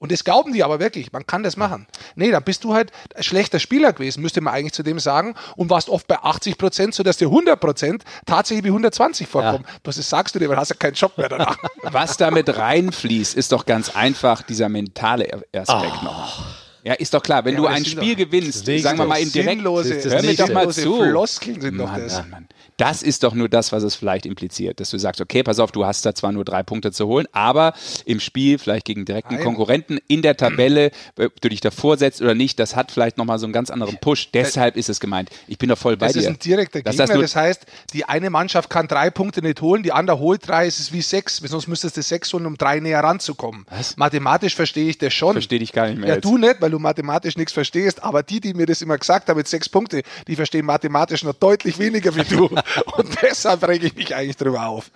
Und das glauben die aber wirklich, man kann das machen. Nee, dann bist du halt ein schlechter Spieler gewesen, müsste man eigentlich zu dem sagen, und warst oft bei 80 Prozent, sodass dir 100 Prozent tatsächlich wie 120 vorkommen. Das sagst du dir, weil hast ja keinen Job mehr danach. Was damit reinfließt, ist doch ganz einfach dieser mentale Aspekt Ah. noch. Ja, ist doch klar, wenn Ja, du ein Spiel doch- gewinnst, sagen wir mal im direkt, sinnlose, das ist das hör mir doch mal zu. Floskeln sind doch Mann, das. Mann, Mann. Das ist doch nur das, was es vielleicht impliziert, dass du sagst, okay, pass auf, du hast da zwar nur drei Punkte zu holen, aber im Spiel, vielleicht gegen direkten Nein. Konkurrenten, in der Tabelle, ob du dich davor setzt oder nicht, das hat vielleicht nochmal so einen ganz anderen Push. Deshalb ist es gemeint. Ich bin doch voll bei Das dir. ist ein direkter Gegner. das Das, heißt, die eine Mannschaft kann drei Punkte nicht holen, die andere holt drei, es ist wie sechs. Sonst müsstest du sechs holen, um drei näher ranzukommen. Was? Mathematisch verstehe ich das schon. Verstehe dich gar nicht mehr Ja, jetzt. du nicht, weil du mathematisch nichts verstehst, aber die, die mir das immer gesagt haben mit sechs Punkte, die verstehen mathematisch noch deutlich weniger wie du. Und deshalb rege ich mich eigentlich drüber auf.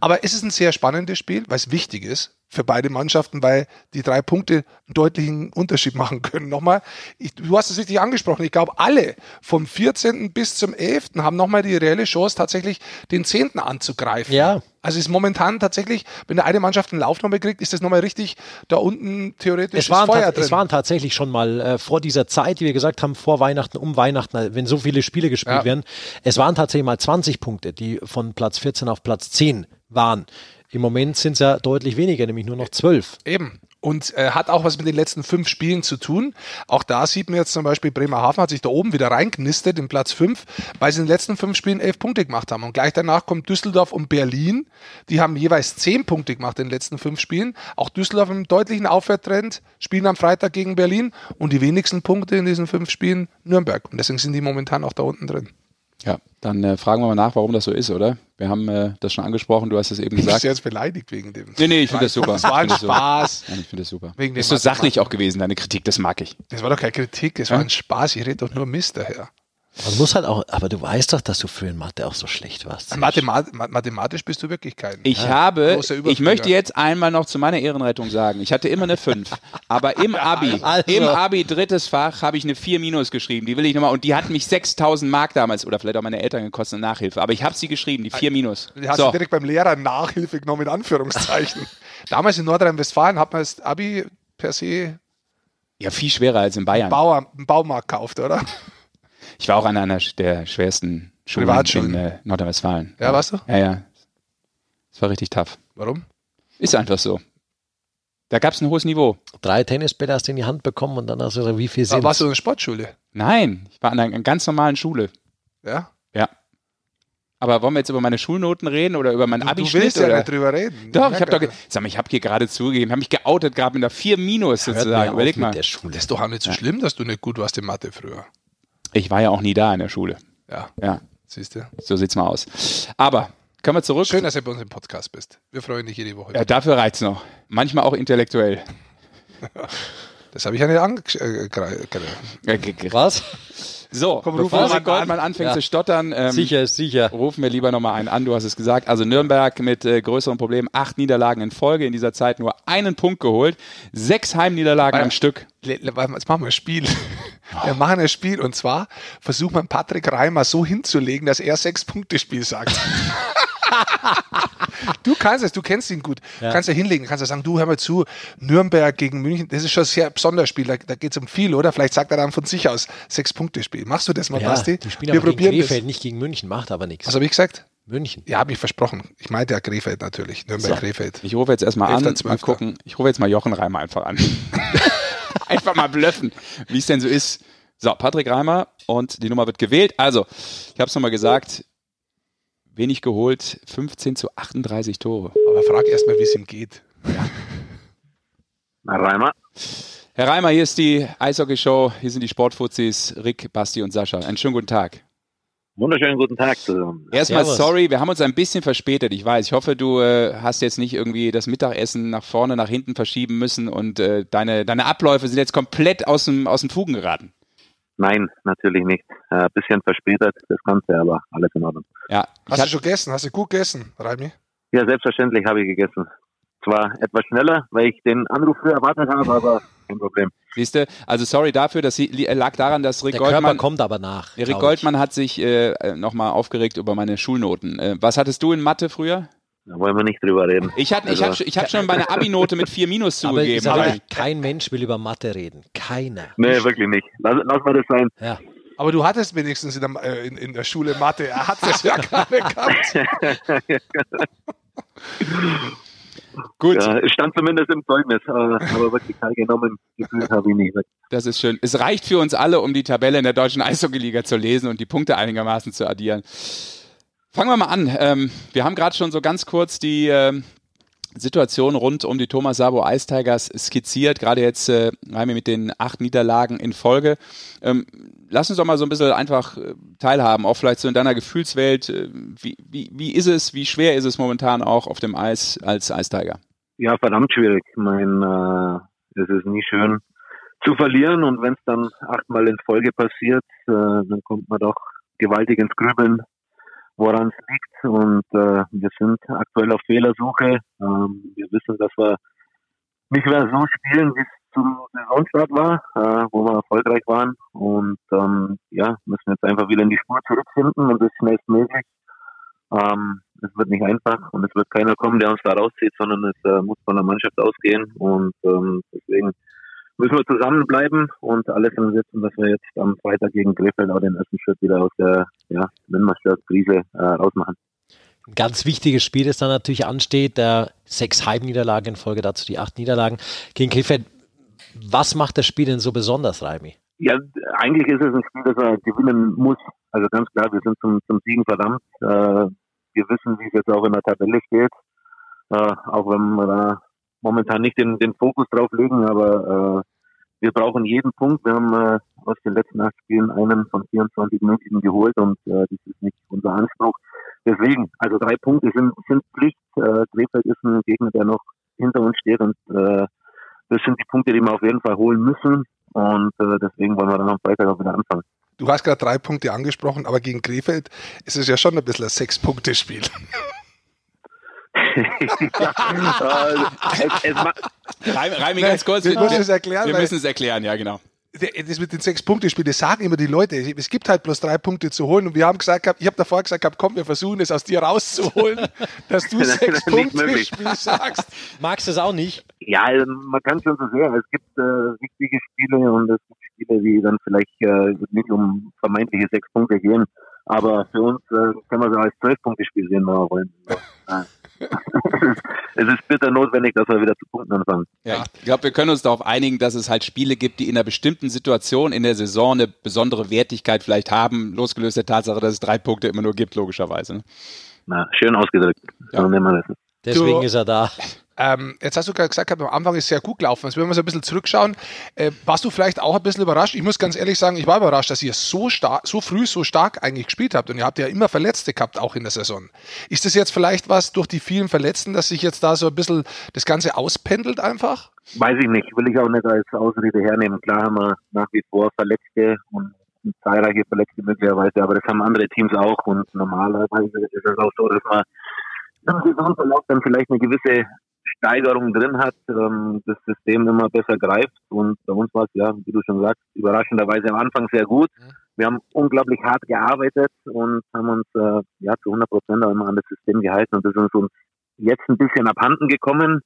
Aber es ist ein sehr spannendes Spiel, weil es wichtig ist für beide Mannschaften, weil die drei Punkte einen deutlichen Unterschied machen können. Nochmal, ich, du hast es richtig angesprochen, ich glaube, alle vom 14. bis zum 11. haben nochmal die reelle Chance, tatsächlich den 10. anzugreifen. Ja. Also ist momentan tatsächlich, wenn der eine Mannschaft einen Lauf nochmal kriegt, ist das nochmal richtig da unten theoretisch Es waren, Feuer drin. es waren tatsächlich schon mal äh, vor dieser Zeit, wie wir gesagt haben, vor Weihnachten, um Weihnachten, wenn so viele Spiele gespielt Ja. werden, es waren tatsächlich mal 20 Punkte, die von Platz 14 auf Platz 10 waren. Im Moment sind es ja deutlich weniger, nämlich nur noch 12. Eben. Und äh, hat auch was mit den letzten fünf Spielen zu tun. Auch da sieht man jetzt zum Beispiel, Bremerhaven hat sich da oben wieder reingenistet in Platz fünf, weil sie in den letzten fünf Spielen elf Punkte gemacht haben. Und gleich danach kommt Düsseldorf und Berlin. Die haben jeweils zehn Punkte gemacht in den letzten fünf Spielen. Auch Düsseldorf im deutlichen Aufwärtstrend, spielen am Freitag gegen Berlin. Und die wenigsten Punkte in diesen fünf Spielen Nürnberg. Und deswegen sind die momentan auch da unten drin. Ja, dann äh, fragen wir mal nach, warum das so ist, oder? Wir haben äh, das schon angesprochen, du hast es eben Du bist gesagt. jetzt beleidigt wegen dem. Nee, nee, ich finde das super. Das war ein. Spaß. Nein, ich finde das super. Wegen dem ist so sachlich auch gewesen, deine Kritik, das mag ich. Das war doch keine Kritik, das war ein Spaß. Ich rede doch nur Mist daher. Man muss halt auch, aber du weißt doch, dass du für in Mathe auch so schlecht warst. Mathemat mathematisch bist du wirklich kein. Ich ja, habe, ich möchte jetzt einmal noch zu meiner Ehrenrettung sagen, ich hatte immer eine 5, aber im Abi, also. im Abi drittes Fach habe ich eine 4 minus geschrieben, die will ich nochmal, und die hat mich 6000 Mark damals, oder vielleicht auch meine Eltern gekostet, Nachhilfe, aber ich habe sie geschrieben, die 4 minus. Die hast so. du direkt beim Lehrer Nachhilfe genommen, in Anführungszeichen. damals in Nordrhein-Westfalen hat man das Abi per se ja, viel schwerer als in Bayern. Bauer, einen Baumarkt kauft, oder? Ich war auch an einer der schwersten Schulen in äh, Nordrhein-Westfalen. Ja, warst du? Ja, ja. Es war richtig tough. Warum? Ist einfach so. Da gab es ein hohes Niveau. Drei Tennisbälle hast du in die Hand bekommen und dann hast du gesagt, wie viel sind Warst du in der Sportschule? Nein, ich war an einer ganz normalen Schule. Ja? Ja. Aber wollen wir jetzt über meine Schulnoten reden oder über mein Abi? Du willst ja nicht drüber reden. Doch, ich habe doch, sag mal, ich habe hier gerade zugegeben, habe mich geoutet gerade mit einer 4 Minus sozusagen. Überleg mal. Der Schule. Das ist doch auch nicht so ja. schlimm, dass du nicht gut warst in Mathe früher. Ich war ja auch nie da in der Schule. Ja. Ja. Siehst du? So sieht's mal aus. Aber kommen wir zurück. Schön, dass du bei uns im Podcast bist. Wir freuen dich jede Woche. Ja, dafür reizt noch. Manchmal auch intellektuell. das habe ich ja nicht angekreidet. Was? So, Komm, bevor Rick Goldmann an. anfängt ja. zu stottern, ähm, sicher sicher. rufen wir lieber nochmal einen an. Du hast es gesagt. Also Nürnberg mit äh, größeren Problemen, acht Niederlagen in Folge, in dieser Zeit nur einen Punkt geholt, sechs Heimniederlagen am Stück. Jetzt machen wir ein Spiel. Wir machen ein Spiel und zwar versucht man Patrick Reimer so hinzulegen, dass er sechs Punkte Spiel sagt. du kannst es, du kennst ihn gut. Ja. Kannst ja hinlegen, kannst ja sagen, du hör mal zu, Nürnberg gegen München, das ist schon ein sehr besonderes Spiel, da, da geht es um viel, oder? Vielleicht sagt er dann von sich aus, sechs Punkte Spiel. Machst du das mal, ja, Basti? Die spielen Wir aber probieren gegen Krefeld, das. nicht gegen München, macht aber nichts. Was habe ich gesagt? München. Ja, habe ich versprochen. Ich meinte ja Krefeld natürlich, Nürnberg-Krefeld. Ich rufe jetzt erstmal an, mal gucken. Ich rufe jetzt mal Jochen Reimer einfach an. einfach mal blöffen, wie es denn so ist. So, Patrick Reimer und die Nummer wird gewählt. Also, ich habe es nochmal gesagt, wenig geholt, 15 zu 38 Tore. Aber frag erst mal, wie es ihm geht. Ja. Herr Reimer. Herr Reimer, hier ist die Eishockey-Show, hier sind die Sportfuzis, Rick, Basti und Sascha. Einen schönen guten Tag. Wunderschönen guten Tag. Erstmal sorry, wir haben uns ein bisschen verspätet, ich weiß. Ich hoffe, du äh, hast jetzt nicht irgendwie das Mittagessen nach vorne, nach hinten verschieben müssen und äh, deine, deine Abläufe sind jetzt komplett aus dem, aus dem Fugen geraten. Nein, natürlich nicht. Ein äh, bisschen verspätet, das Ganze, aber alles in Ordnung. Ja. Hast du schon gegessen? Hast du gut gegessen, Raimi? Ja, selbstverständlich habe ich gegessen. Zwar etwas schneller, weil ich den Anruf früher erwartet habe, aber kein Problem. Siehst du, also sorry dafür, das lag daran, dass Rick Der Goldmann. Körper kommt aber nach. Rick Goldmann hat sich äh, nochmal aufgeregt über meine Schulnoten. Äh, was hattest du in Mathe früher? Da wollen wir nicht drüber reden. Ich, hatte, also. ich habe ich hab schon meine Abi-Note mit 4 Minus zugegeben. Aber, aber kein Mensch will über Mathe reden. Keiner. Nee, wirklich nicht. Lass, lass mal das sein. Ja. Aber du hattest wenigstens in der, äh, in, in der Schule Mathe. Er hat es ja gerade gehabt. Gut. Ja, es stand zumindest im Zeugnis, aber, aber wirklich teilgenommen gefühlt habe ich nicht. Das ist schön. Es reicht für uns alle, um die Tabelle in der deutschen Eishockey-Liga zu lesen und die Punkte einigermaßen zu addieren. Fangen wir mal an. Ähm, wir haben gerade schon so ganz kurz die ähm, Situation rund um die Thomas Sabo Ice Tigers skizziert, gerade jetzt äh, mit den acht Niederlagen in Folge. Ähm, lass uns doch mal so ein bisschen einfach äh, teilhaben, auch vielleicht so in deiner Gefühlswelt. Äh, wie, wie, wie ist es, wie schwer ist es momentan auch auf dem Eis als Ice Tiger? Ja, verdammt schwierig. Ich meine, äh, es ist nie schön zu verlieren und wenn es dann achtmal in Folge passiert, äh, dann kommt man doch gewaltig ins Grübeln woran es liegt. Und äh, wir sind aktuell auf Fehlersuche. Ähm, wir wissen, dass wir nicht mehr so spielen, wie es zum Saisonstart war, äh, wo wir erfolgreich waren. Und ähm, ja, müssen jetzt einfach wieder in die Spur zurückfinden und das schnellstmöglich. Ähm, es wird nicht einfach und es wird keiner kommen, der uns da rauszieht, sondern es äh, muss von der Mannschaft ausgehen. Und ähm, deswegen müssen wir zusammenbleiben und alles setzen, dass wir jetzt am Freitag gegen Krefeld auch den ersten Schritt wieder aus der, ja, nennen wir Krise äh, rausmachen. Ein ganz wichtiges Spiel, das dann natürlich ansteht, der sechs Heimniederlagen in Folge dazu die acht Niederlagen gegen Krefeld. Was macht das Spiel denn so besonders, Raimi? Ja, eigentlich ist es ein Spiel, das er gewinnen muss. Also ganz klar, wir sind zum, zum Siegen verdammt. Äh, wir wissen, wie es jetzt auch in der Tabelle steht. Äh, auch wenn wir da momentan nicht den, den Fokus drauf legen, aber äh, wir brauchen jeden Punkt. Wir haben äh, aus den letzten acht Spielen einen von 24 möglichen geholt und äh, das ist nicht unser Anspruch. Deswegen, also drei Punkte sind, sind Pflicht. Äh, Krefeld ist ein Gegner, der noch hinter uns steht und äh, das sind die Punkte, die wir auf jeden Fall holen müssen und äh, deswegen wollen wir dann am Freitag auch wieder anfangen. Du hast gerade drei Punkte angesprochen, aber gegen Krefeld ist es ja schon ein bisschen ein Sechs-Punkte-Spiel. Reimi, ganz kurz. Wir, wir, es erklären, wir müssen es erklären, ja, genau das mit den sechs Punkte Spiel, das sagen immer die Leute. Es gibt halt bloß drei Punkte zu holen und wir haben gesagt, ich habe davor gesagt, komm, wir versuchen es aus dir rauszuholen, dass du sechs Punkte Spiel sagst. Magst du es auch nicht? Ja, also man kann schon so sehr. Es gibt äh, wichtige Spiele und es gibt Spiele, die dann vielleicht äh, nicht um vermeintliche sechs Punkte gehen. Aber für uns äh, kann man so als zwölf Punkte Spiel sehen, wenn wir wollen. Es ist bitter notwendig, dass wir wieder zu Punkten anfangen. Ja, ich glaube, wir können uns darauf einigen, dass es halt Spiele gibt, die in einer bestimmten Situation in der Saison eine besondere Wertigkeit vielleicht haben, losgelöst der Tatsache, dass es drei Punkte immer nur gibt, logischerweise. Ne? Na, schön ausgedrückt. Ja. Deswegen ist er da. Ähm, jetzt hast du gerade gesagt, am Anfang ist sehr gut gelaufen. Jetzt wenn wir so ein bisschen zurückschauen, äh, warst du vielleicht auch ein bisschen überrascht? Ich muss ganz ehrlich sagen, ich war überrascht, dass ihr so stark, so früh so stark eigentlich gespielt habt. Und ihr habt ja immer Verletzte gehabt, auch in der Saison. Ist das jetzt vielleicht was durch die vielen Verletzten, dass sich jetzt da so ein bisschen das Ganze auspendelt einfach? Weiß ich nicht. Will ich auch nicht als Ausrede hernehmen. Klar haben wir nach wie vor Verletzte und zahlreiche Verletzte möglicherweise, aber das haben andere Teams auch. Und normalerweise ist es auch so, dass man im Saisonverlauf dann vielleicht eine gewisse Steigerung drin hat, ähm, das System immer besser greift. Und bei uns war es ja, wie du schon sagst, überraschenderweise am Anfang sehr gut. Wir haben unglaublich hart gearbeitet und haben uns äh, ja zu 100 Prozent immer an das System gehalten. Und das ist uns jetzt ein bisschen abhanden gekommen.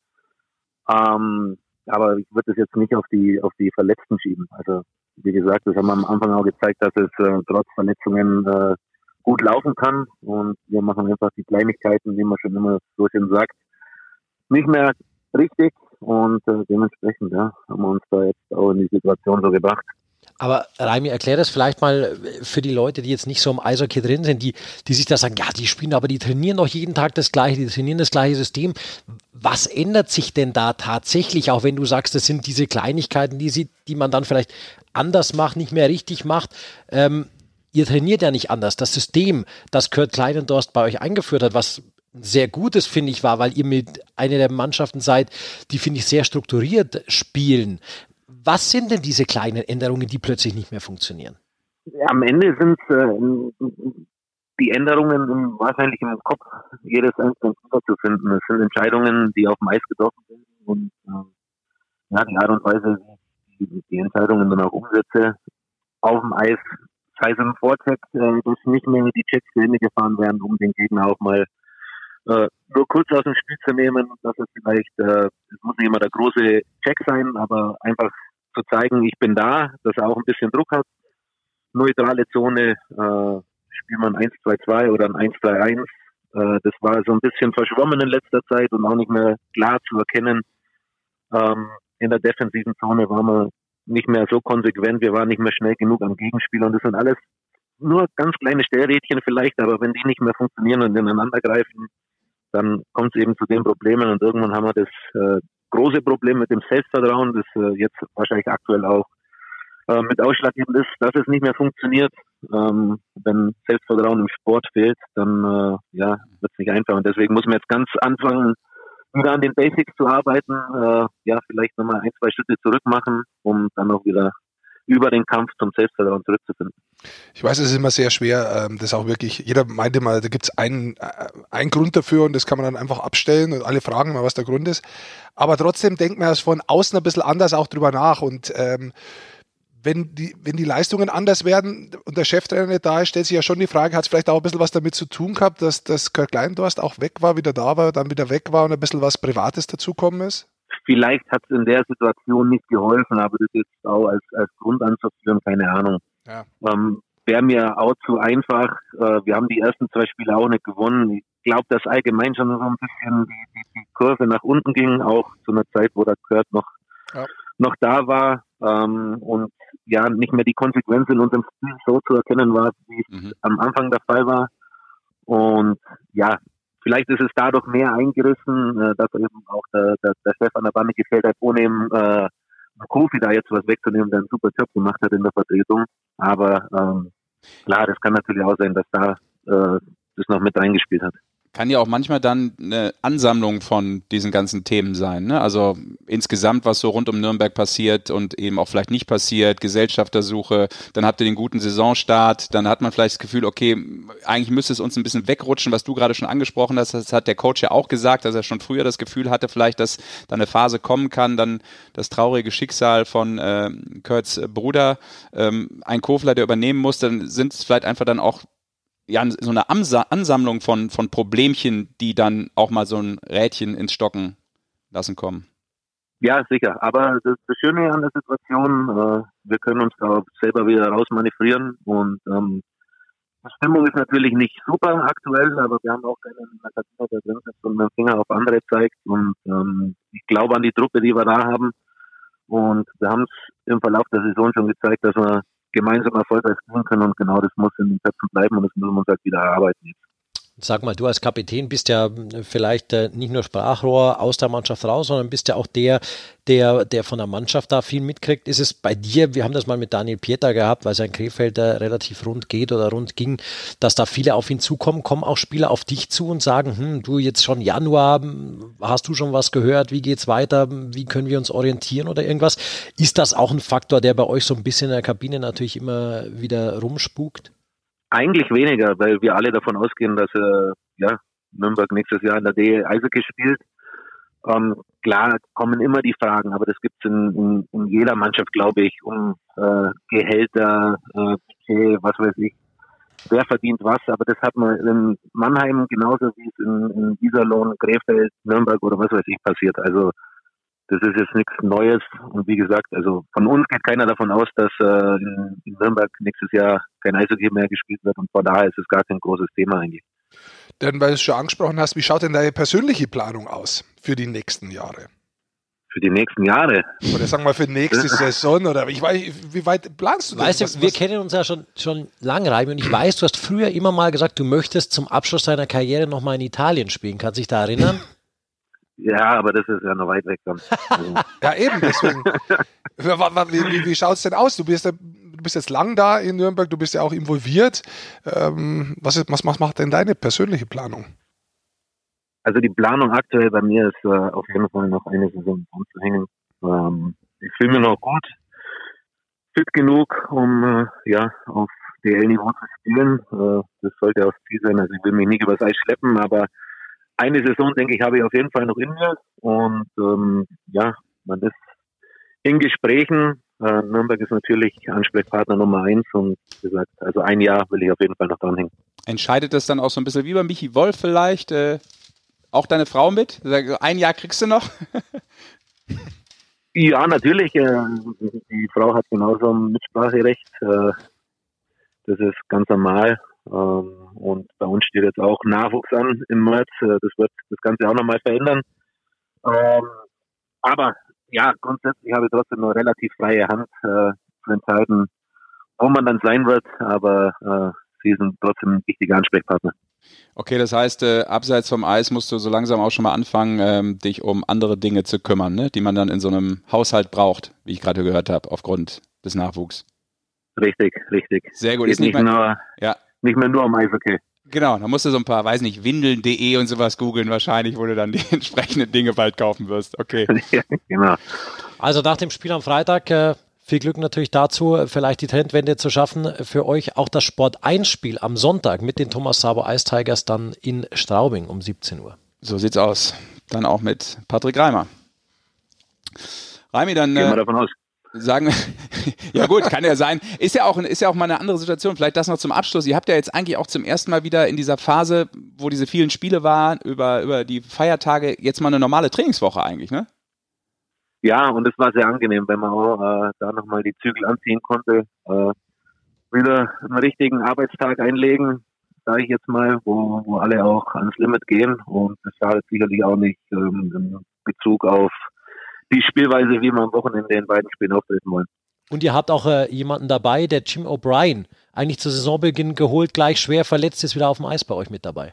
Ähm, aber ich würde das jetzt nicht auf die auf die Verletzten schieben. Also wie gesagt, das haben wir am Anfang auch gezeigt, dass es äh, trotz Verletzungen äh, gut laufen kann. Und wir machen einfach die Kleinigkeiten, wie man schon immer so schön sagt, nicht mehr richtig und äh, dementsprechend ja, haben wir uns da jetzt auch in die Situation so gebracht. Aber Raimi, erklär das vielleicht mal für die Leute, die jetzt nicht so im Eishockey drin sind, die, die sich da sagen, ja, die spielen, aber die trainieren doch jeden Tag das gleiche, die trainieren das gleiche System. Was ändert sich denn da tatsächlich, auch wenn du sagst, das sind diese Kleinigkeiten, die, sie, die man dann vielleicht anders macht, nicht mehr richtig macht? Ähm, ihr trainiert ja nicht anders. Das System, das Kurt Kleinendorst bei euch eingeführt hat, was sehr gutes, finde ich, war, weil ihr mit einer der Mannschaften seid, die, finde ich, sehr strukturiert spielen. Was sind denn diese kleinen Änderungen, die plötzlich nicht mehr funktionieren? Am Ende sind äh, die Änderungen wahrscheinlich im Kopf jedes einzelnen Spieler zu finden. Es sind Entscheidungen, die auf dem Eis getroffen werden und äh, ja, die Art und Weise, wie ich die Entscheidungen dann auch umsetze, auf dem Eis, es im Vorcheck, äh, dass nicht mehr die Checks zu Ende gefahren werden, um den Gegner auch mal äh, nur kurz aus dem Spiel zu nehmen, dass es vielleicht, äh, es muss nicht immer der große Check sein, aber einfach zu zeigen, ich bin da, dass er auch ein bisschen Druck hat. Neutrale Zone, äh, spielt man 1-2-2 oder ein 1-3-1. Äh, das war so ein bisschen verschwommen in letzter Zeit und auch nicht mehr klar zu erkennen. Ähm, in der defensiven Zone waren wir nicht mehr so konsequent, wir waren nicht mehr schnell genug am Gegenspieler und das sind alles nur ganz kleine Stellrädchen vielleicht, aber wenn die nicht mehr funktionieren und ineinander greifen, dann kommt es eben zu den Problemen und irgendwann haben wir das äh, große Problem mit dem Selbstvertrauen, das äh, jetzt wahrscheinlich aktuell auch äh, mit ausschlaggebend ist, dass es nicht mehr funktioniert. Ähm, wenn Selbstvertrauen im Sport fehlt, dann äh, ja, wird es nicht einfach. Und deswegen muss man jetzt ganz anfangen, wieder an den Basics zu arbeiten, äh, ja, vielleicht nochmal ein, zwei Schritte zurück machen, um dann auch wieder über den Kampf zum Selbstvertrauen zurückzufinden. Ich weiß, es ist immer sehr schwer, ähm, das auch wirklich, jeder meint immer, da gibt es einen, äh, einen Grund dafür und das kann man dann einfach abstellen und alle fragen mal, was der Grund ist. Aber trotzdem denkt man erst von außen ein bisschen anders auch drüber nach und ähm, wenn die, wenn die Leistungen anders werden und der Cheftrainer nicht da ist, stellt sich ja schon die Frage, hat es vielleicht auch ein bisschen was damit zu tun gehabt, dass, dass Kurt Kleindorst auch weg war, wieder da war, dann wieder weg war und ein bisschen was Privates dazukommen ist? Vielleicht hat es in der Situation nicht geholfen, aber das ist auch als, als Grund anzuführen, keine Ahnung. Ja. Ähm, Wäre mir auch zu einfach. Äh, wir haben die ersten zwei Spiele auch nicht gewonnen. Ich glaube, dass allgemein schon so ein bisschen die, die, die, Kurve nach unten ging, auch zu einer Zeit, wo der Kurt noch, ja. noch da war ähm, und ja nicht mehr die Konsequenz in unserem Spiel so zu erkennen war, wie es mhm. am Anfang der Fall war. Und ja, Vielleicht ist es dadurch mehr eingerissen, äh, dass eben auch der, der, der Chef an der Bande gefällt hat, ohne ihm äh, Kofi da jetzt was wegzunehmen, der einen super Job gemacht hat in der Vertretung. Aber ähm, klar, das kann natürlich auch sein, dass da äh, das noch mit reingespielt hat. Kann ja auch manchmal dann eine Ansammlung von diesen ganzen Themen sein. Ne? Also insgesamt, was so rund um Nürnberg passiert und eben auch vielleicht nicht passiert, Gesellschaftersuche, dann habt ihr den guten Saisonstart, dann hat man vielleicht das Gefühl, okay, eigentlich müsste es uns ein bisschen wegrutschen, was du gerade schon angesprochen hast. Das hat der Coach ja auch gesagt, dass er schon früher das Gefühl hatte, vielleicht, dass da eine Phase kommen kann, dann das traurige Schicksal von äh, Kurt's Bruder, ähm, ein Kofler, der übernehmen muss, dann sind es vielleicht einfach dann auch ja, so eine Ansammlung von, von Problemchen, die dann auch mal so ein Rädchen ins Stocken lassen kommen. Ja, sicher. Aber das, das Schöne an der Situation, äh, wir können uns da selber wieder rausmanövrieren und ähm, die Stimmung ist natürlich nicht super aktuell, aber wir haben auch keinen Akademiker, der drin ist und mit dem Finger auf andere zeigt. Und ähm, ich glaube an die Truppe, die wir da haben. Und wir haben es im Verlauf der Saison schon gezeigt, dass wir gemeinsam erfolgreich spielen können und genau das muss in den Köpfen bleiben und das müssen wir uns halt wieder erarbeiten jetzt. Sag mal, du als Kapitän bist ja vielleicht äh, nicht nur Sprachrohr aus der Mannschaft raus, sondern bist ja auch der, der, der von der Mannschaft da viel mitkriegt. Ist es bei dir, wir haben das mal mit Daniel Pieter gehabt, weil sein Krefeld relativ rund geht oder rund ging, dass da viele auf ihn zukommen, kommen auch Spieler auf dich zu und sagen, hm, du jetzt schon Januar, hast du schon was gehört, wie geht's weiter, wie können wir uns orientieren oder irgendwas? Ist das auch ein Faktor, der bei euch so ein bisschen in der Kabine natürlich immer wieder rumspukt? Eigentlich weniger, weil wir alle davon ausgehen, dass äh, ja, Nürnberg nächstes Jahr in der D Eishockey spielt. Ähm, klar kommen immer die Fragen, aber das gibt es in, in, in, jeder Mannschaft, glaube ich, um äh, Gehälter, äh, Budget, was weiß ich, wer verdient was. Aber das hat man in Mannheim genauso wie es in, in Iserlohn, Krefeld, Nürnberg oder was weiß ich passiert. Also das ist jetzt nichts Neues. Und wie gesagt, also von uns geht keiner davon aus, dass äh, in, in Nürnberg nächstes Jahr kein Eishockey mehr gespielt wird. Und von daher ist es gar kein großes Thema eigentlich. Denn weil du es schon angesprochen hast, wie schaut denn deine persönliche Planung aus für die nächsten Jahre? Für die nächsten Jahre? Oder sagen wir für die nächste Saison? Oder ich weiß, wie weit planst du das? Weißt du, wir was? kennen uns ja schon, schon lange, Reimi, und ich weiß, du hast früher immer mal gesagt, du möchtest zum Abschluss deiner Karriere nochmal in Italien spielen. Kannst du dich da erinnern? Ja, aber das ist ja noch weit weg dann. ja, eben, deswegen. wie, wie, wie schaut es denn aus? Du bist, du bist jetzt lang da in Nürnberg, du bist ja auch involviert. Ähm, was, ist, was, was macht denn deine persönliche Planung? Also die Planung aktuell bei mir ist äh, auf jeden Fall noch eine Saison anzuhängen. Ähm, ich fühle mich noch gut, fit genug, um äh, ja auf DL-Niveau zu spielen. Äh, das sollte auch Ziel sein. Also ich will mich nicht übers Eis schleppen, aber eine Saison, denke ich, habe ich auf jeden Fall noch in mir. Und ähm, ja, man ist in Gesprächen. Äh, Nürnberg ist natürlich Ansprechpartner Nummer eins und wie gesagt, also ein Jahr will ich auf jeden Fall noch dranhängen. Entscheidet das dann auch so ein bisschen wie bei Michi Wolf vielleicht? Äh, auch deine Frau mit? Ein Jahr kriegst du noch? ja, natürlich. Äh, die Frau hat genauso ein Mitspracherecht. Äh, das ist ganz normal. Ähm, und bei uns steht jetzt auch Nachwuchs an im März. Äh, das wird das Ganze auch nochmal verändern. Ähm, aber ja, grundsätzlich habe ich trotzdem eine relativ freie Hand äh, zu entscheiden, wo man dann sein wird. Aber äh, sie sind trotzdem ein wichtiger Ansprechpartner. Okay, das heißt, äh, abseits vom Eis musst du so langsam auch schon mal anfangen, ähm, dich um andere Dinge zu kümmern, ne? die man dann in so einem Haushalt braucht, wie ich gerade gehört habe, aufgrund des Nachwuchs. Richtig, richtig. Sehr gut. Geht ist nicht, nicht nur, ja nicht mehr nur am Eishockey. Genau, da musst du so ein paar, weiß nicht, windeln.de und sowas googeln wahrscheinlich, wo du dann die entsprechenden Dinge bald kaufen wirst. Okay. ja, genau. Also nach dem Spiel am Freitag, äh, viel Glück natürlich dazu, vielleicht die Trendwende zu schaffen. Für euch auch das Sport 1 Spiel am Sonntag mit den Thomas Sabo Ice Tigers dann in Straubing um 17 Uhr. So sieht's aus. Dann auch mit Patrick Reimer. Reimi, dann. Gehen wir äh, davon aus sagen, ja gut, kann ja sein. Ist ja auch, ist ja auch mal eine andere Situation. Vielleicht das noch zum Abschluss. Ihr habt ja jetzt eigentlich auch zum ersten Mal wieder in dieser Phase, wo diese vielen Spiele waren, über, über die Feiertage, jetzt mal eine normale Trainingswoche eigentlich, ne? Ja, und es war sehr angenehm, wenn man auch äh, da nochmal die Zügel anziehen konnte, äh, wieder einen richtigen Arbeitstag einlegen, sage ich jetzt mal, wo, wo alle auch ans Limit gehen. Und das schadet sicherlich auch nicht ähm, in Bezug auf die Spielweise, wie wir am Wochenende in beiden Spielen auftreten wollen. Und ihr habt auch äh, jemanden dabei, der Jim O'Brien, eigentlich zu Saisonbeginn geholt, gleich schwer verletzt ist, wieder auf dem Eis bei euch mit dabei.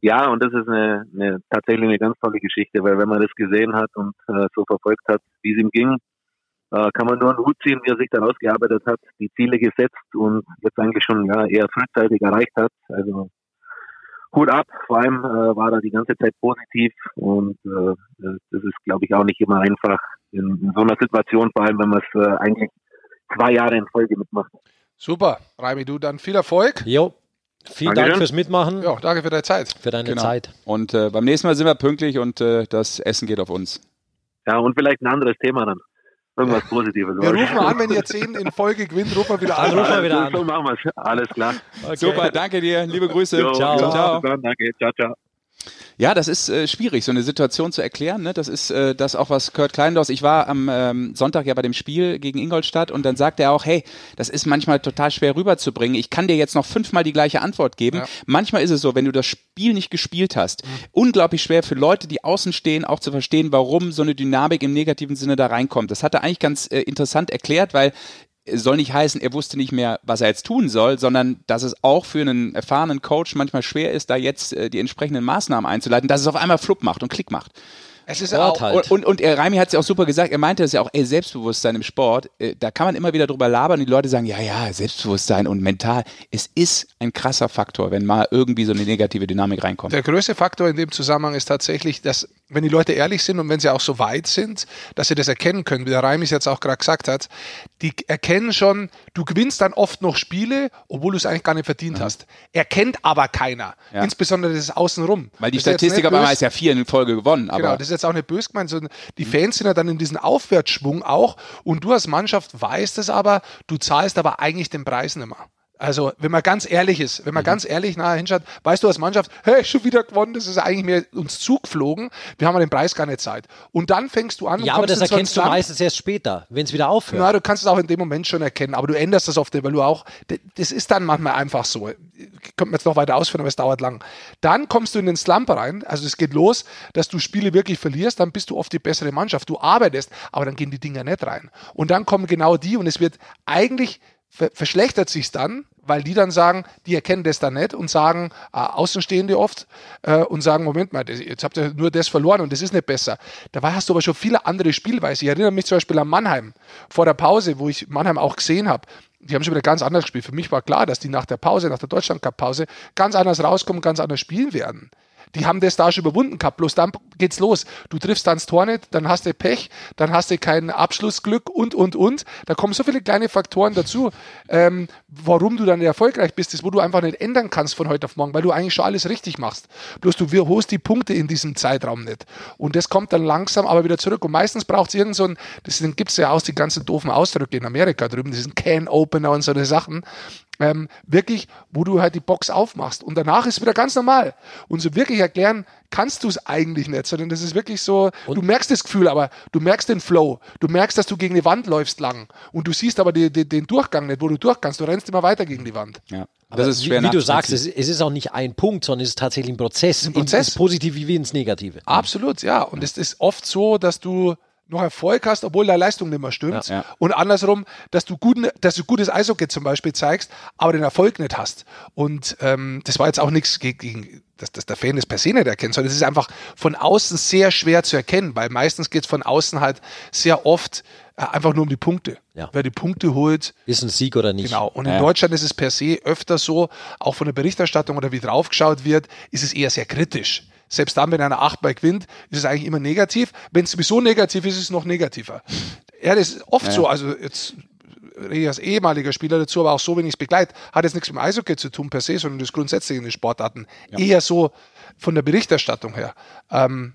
Ja, und das ist eine, eine tatsächlich eine ganz tolle Geschichte, weil wenn man das gesehen hat und äh, so verfolgt hat, wie es ihm ging, äh, kann man nur einen Hut ziehen, wie er sich dann ausgearbeitet hat, die Ziele gesetzt und jetzt eigentlich schon ja, eher frühzeitig erreicht hat. Also Hut ab, vor allem äh, war er die ganze Zeit positiv und äh, das ist, glaube ich, auch nicht immer einfach in, in so einer Situation, vor allem wenn man es äh, eigentlich zwei Jahre in Folge mitmacht. Super, Raimi, du dann viel Erfolg. Jo, vielen Dankeschön. Dank fürs Mitmachen, Ja, danke für deine Zeit. für deine Genau. Zeit. Und äh, beim nächsten Mal sind wir pünktlich und äh, das Essen geht auf uns. Ja, und vielleicht ein anderes Thema dann. Irgendwas Positives. Wir rufen an, wenn ihr zehn in Folge gewinnt, rufen wir wieder an. rufen wir wieder an. So machen wir's. Alles klar. Okay. Super, danke dir. Liebe Grüße. Jo, Ciao. Ciao. dann, Danke. Ciao, ciao. Ja, das ist äh, schwierig, so eine Situation zu erklären. Ne? Das ist äh, das auch, was Kurt Kleindorf, ich war am ähm, Sonntag ja bei dem Spiel gegen Ingolstadt und dann sagt er auch, hey, das ist manchmal total schwer rüberzubringen. Ich kann dir jetzt noch fünfmal die gleiche Antwort geben. Ja. Manchmal ist es so, wenn du das Spiel nicht gespielt hast, unglaublich schwer für Leute, die außen stehen, auch zu verstehen, warum so eine Dynamik im negativen Sinne da reinkommt. Das hat er eigentlich ganz äh, interessant erklärt, weil soll nicht heißen, er wusste nicht mehr, was er jetzt tun soll, sondern dass es auch für einen erfahrenen Coach manchmal schwer ist, da jetzt äh, die entsprechenden Maßnahmen einzuleiten, dass es auf einmal flupp macht und Klick macht. Es ist Sport auch, halt. Und, und, und er, Raimi hat es ja auch super gesagt, er meinte es ja auch, ey, Selbstbewusstsein im Sport, äh, da kann man immer wieder drüber labern und die Leute sagen, ja, ja, Selbstbewusstsein und mental, es ist ein krasser Faktor, wenn mal irgendwie so eine negative Dynamik reinkommt. Der größte Faktor in dem Zusammenhang ist tatsächlich, dass, wenn die Leute ehrlich sind und wenn sie auch so weit sind, dass sie das erkennen können, wie der Reimis jetzt auch gerade gesagt hat, die erkennen schon, du gewinnst dann oft noch Spiele, obwohl du es eigentlich gar nicht verdient hast. Erkennt aber keiner. Ja. Insbesondere das Außenrum. Weil die Das Statistik aber einmal ist ja vier in Folge gewonnen, aber Genau, das ist jetzt auch nicht böse gemeint, sondern die Fans sind ja dann in diesem Aufwärtsschwung auch und du als Mannschaft weißt es aber, du zahlst aber eigentlich den Preis nicht mehr. Also, wenn man ganz ehrlich ist, Mhm. wenn man ganz ehrlich nachher hinschaut, weißt du als Mannschaft, hey, schon wieder gewonnen, das ist eigentlich mehr uns zugeflogen, wir haben ja den Preis gar nicht Zeit. Und dann fängst du an Ja, aber das erkennst du meistens erst später, wenn es wieder aufhört. Ja, du kannst es auch in dem Moment schon erkennen, aber du änderst das oft, weil du auch, das ist dann manchmal einfach so. Könnte man jetzt noch weiter ausführen, aber es dauert lang. Dann kommst du in den Slump rein, also es geht los, dass du Spiele wirklich verlierst, dann bist du oft die bessere Mannschaft. Du arbeitest, aber dann gehen die Dinger nicht rein. Und dann kommen genau die und es wird eigentlich verschlechtert sich dann, weil die dann sagen, die erkennen das dann nicht und sagen, äh, Außenstehende oft, äh, und sagen, Moment mal, das, jetzt habt ihr nur das verloren und das ist nicht besser. Dabei hast du aber schon viele andere Spielweise. Ich erinnere mich zum Beispiel an Mannheim vor der Pause, wo ich Mannheim auch gesehen habe. Die haben schon wieder ganz anders gespielt. Für mich war klar, dass die nach der Pause, nach der Deutschland Cup Pause, ganz anders rauskommen, ganz anders spielen werden. Die haben das da schon überwunden gehabt, bloß dann geht's los. Du triffst dann das Tor nicht, dann hast du Pech, dann hast du kein Abschlussglück und, und, und. Da kommen so viele kleine Faktoren dazu, ähm, warum du dann erfolgreich bist, ist, wo du einfach nicht ändern kannst von heute auf morgen, weil du eigentlich schon alles richtig machst. Bloß du holst die Punkte in diesem Zeitraum nicht. Und das kommt dann langsam aber wieder zurück. Und meistens braucht es irgend so ein, das gibt es ja aus, die ganzen doofen Ausdrücke in Amerika drüben, diesen Can-Opener und so eine Sachen ähm, wirklich, wo du halt die Box aufmachst und danach ist wieder ganz normal. Und so wirklich erklären kannst du es eigentlich nicht, sondern das ist wirklich so, du merkst das Gefühl, aber du merkst den Flow, du merkst, dass du gegen die Wand läufst lang und du siehst aber die, die, den Durchgang nicht, wo du durch kannst, du rennst immer weiter gegen die Wand. ja. Aber das ist schwer wie, wie du sagst, es, es ist auch nicht ein Punkt, sondern es ist tatsächlich ein Prozess. ein Prozess. Ins Positive wie ins Negative. Absolut, ja. Und es ist oft so, dass du noch Erfolg hast, obwohl deine Leistung nicht mehr stimmt. Ja, ja. Und andersrum, dass du, guten, dass du gutes Eishockey zum Beispiel zeigst, aber den Erfolg nicht hast. Und ähm, das war jetzt auch nichts gegen, dass, dass der Fan das per se nicht erkennt, sondern es ist einfach von außen sehr schwer zu erkennen, weil meistens geht es von außen halt sehr oft äh, einfach nur um die Punkte. Ja. Wer die Punkte holt, Ist ein Sieg oder nicht? Genau. Und in. Deutschland ist es per se öfter so, auch von der Berichterstattung oder wie draufgeschaut wird, ist es eher sehr kritisch. Selbst dann, wenn einer achtmal gewinnt, ist es eigentlich immer negativ. Wenn es sowieso negativ ist, ist es noch negativer. Ja, das ist oft so. Also jetzt rede ich als ehemaliger Spieler dazu, aber auch so, wenn ich es begleite, hat jetzt nichts mit dem Eishockey zu tun per se, sondern das grundsätzlich in den Sportarten. Eher so von der Berichterstattung her. Ähm,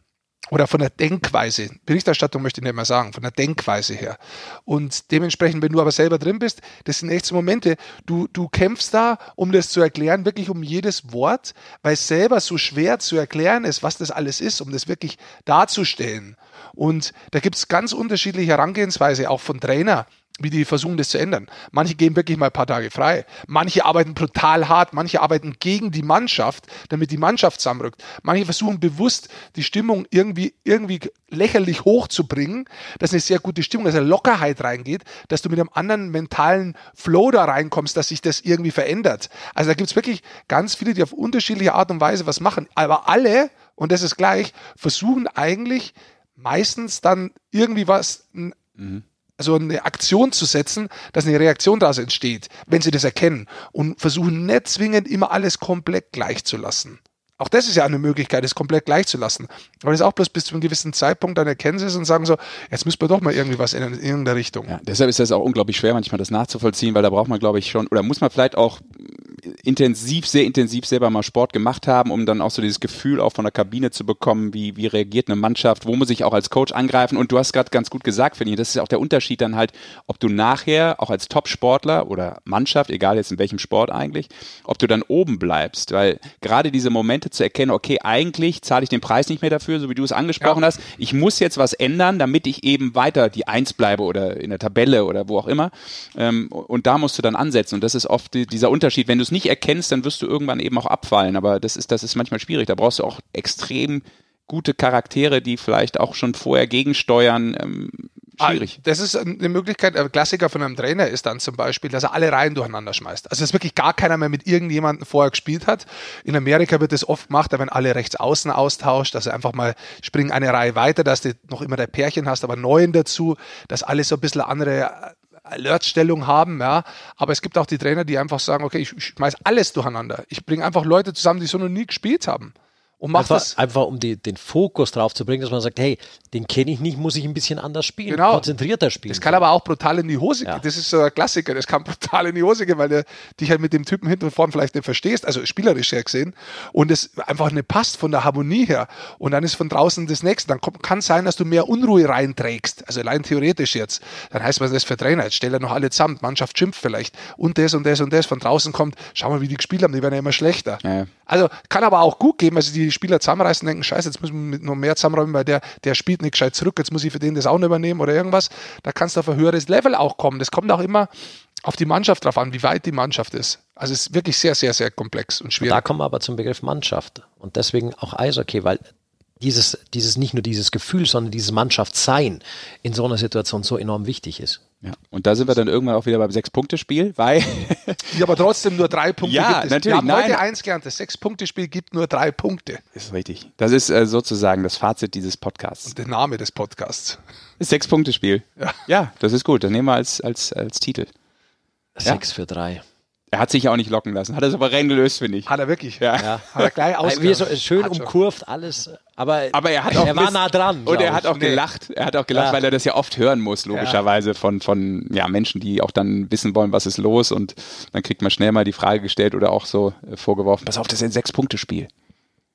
oder von der Denkweise. Berichterstattung möchte ich nicht mehr sagen, von der Denkweise her. Und dementsprechend, wenn du aber selber drin bist, das sind echt so Momente, du, du kämpfst da, um das zu erklären, wirklich um jedes Wort, weil es selber so schwer zu erklären ist, was das alles ist, um das wirklich darzustellen. Und da gibt es ganz unterschiedliche Herangehensweise, auch von Trainer, wie die versuchen, das zu ändern. Manche gehen wirklich mal ein paar Tage frei. Manche arbeiten brutal hart. Manche arbeiten gegen die Mannschaft, damit die Mannschaft zusammenrückt. Manche versuchen bewusst, die Stimmung irgendwie, irgendwie lächerlich hochzubringen, dass eine sehr gute Stimmung, dass eine Lockerheit reingeht, dass du mit einem anderen mentalen Flow da reinkommst, dass sich das irgendwie verändert. Also da gibt es wirklich ganz viele, die auf unterschiedliche Art und Weise was machen. Aber alle, und das ist gleich, versuchen eigentlich meistens dann irgendwie was, also eine Aktion zu setzen, dass eine Reaktion daraus entsteht, wenn sie das erkennen und versuchen nicht zwingend immer alles komplett gleich zu lassen. Auch das ist ja eine Möglichkeit, es komplett gleich zu lassen. Aber das ist auch bloß bis zu einem gewissen Zeitpunkt, dann erkennen sie es und sagen so, jetzt müssen wir doch mal irgendwie was ändern in irgendeiner Richtung. Ja, deshalb ist das auch unglaublich schwer, manchmal das nachzuvollziehen, weil da braucht man, glaube ich, schon, oder muss man vielleicht auch intensiv, sehr intensiv selber mal Sport gemacht haben, um dann auch so dieses Gefühl auch von der Kabine zu bekommen, wie, wie reagiert eine Mannschaft, wo muss ich auch als Coach angreifen. Und du hast gerade ganz gut gesagt, finde ich, das ist auch der Unterschied dann halt, ob du nachher auch als Top-Sportler oder Mannschaft, egal jetzt in welchem Sport eigentlich, ob du dann oben bleibst, weil gerade diese Momente zu erkennen, okay, eigentlich zahle ich den Preis nicht mehr dafür, so wie du es angesprochen ja. hast, ich muss jetzt was ändern, damit ich eben weiter die Eins bleibe oder in der Tabelle oder wo auch immer. Ähm, und da musst du dann ansetzen. Und das ist oft dieser Unterschied, wenn du es nicht erkennst, dann wirst du irgendwann eben auch abfallen. Aber das ist, das ist manchmal schwierig. Da brauchst du auch extrem gute Charaktere, die vielleicht auch schon vorher gegensteuern. Ähm, ah, schwierig. Das ist eine Möglichkeit. Ein Klassiker von einem Trainer ist dann zum Beispiel, dass er alle Reihen durcheinander schmeißt. Also dass wirklich gar keiner mehr mit irgendjemandem vorher gespielt hat. In Amerika wird das oft gemacht, da werden alle rechts außen austauscht, dass er einfach mal springen eine Reihe weiter, dass du noch immer der Pärchen hast, aber neuen dazu, dass alle so ein bisschen andere Alertstellung haben, ja. Aber es gibt auch die Trainer, die einfach sagen, okay, ich schmeiß alles durcheinander. Ich bringe einfach Leute zusammen, die so noch nie gespielt haben. Und macht einfach, das einfach um die, den Fokus drauf zu bringen, dass man sagt, hey, den kenne ich nicht, muss ich ein bisschen anders spielen, genau. konzentrierter spielen. Das kann aber auch brutal in die Hose gehen. Ja. Das ist so ein Klassiker, das kann brutal in die Hose gehen, weil du dich halt mit dem Typen hinten und vorne vielleicht nicht verstehst, also spielerisch her gesehen, und es einfach nicht passt von der Harmonie her. Und dann ist von draußen das nächste. Dann kommt, kann sein, dass du mehr Unruhe reinträgst, also allein theoretisch jetzt. Dann heißt was das für Trainer? Jetzt stell er noch alle zusammen, Mannschaft schimpft vielleicht und das und das und das. Von draußen kommt, schau mal, wie die gespielt haben, die werden ja immer schlechter. Ja. Also kann aber auch gut geben, also die Spieler zusammenreißen denken, scheiße, jetzt müssen wir noch mehr zusammenräumen, weil der, der spielt nicht gescheit zurück, jetzt muss ich für den das auch noch übernehmen oder irgendwas. Da kannst du auf ein höheres Level auch kommen. Das kommt auch immer auf die Mannschaft drauf an, wie weit die Mannschaft ist. Also es ist wirklich sehr, sehr, sehr komplex und schwierig. Und da kommen wir aber zum Begriff Mannschaft und deswegen auch Eishockey, weil dieses, dieses nicht nur dieses Gefühl, sondern dieses Mannschaftssein in so einer Situation so enorm wichtig ist. Ja, und da sind wir dann irgendwann auch wieder beim Sechs-Punkte-Spiel, weil. ja, aber trotzdem nur drei Punkte ja, gibt es. Natürlich, wir haben nein. heute eins gelernt, das Sechs-Punkte-Spiel gibt nur drei Punkte. Ist richtig. Das ist äh, sozusagen das Fazit dieses Podcasts. Und der Name des Podcasts. Sechs-Punkte-Spiel. Ja. ja, das ist gut. Das nehmen wir als, als, als Titel. Sechs ja. für drei. Er hat sich ja auch nicht locken lassen. Hat er souverän gelöst, finde ich. Hat er wirklich. Ja. ja. Hat er gleich ausgehört. Wie so schön umkurvt alles. Aber, aber er, hat auch er war nah dran. Und er hat auch nee. gelacht. Er hat auch gelacht, ja. weil er das ja oft hören muss, logischerweise, ja. von, von ja, Menschen, die auch dann wissen wollen, was ist los. Und dann kriegt man schnell mal die Frage gestellt oder auch so äh, vorgeworfen, pass auf, das ist ein Sechs-Punkte-Spiel.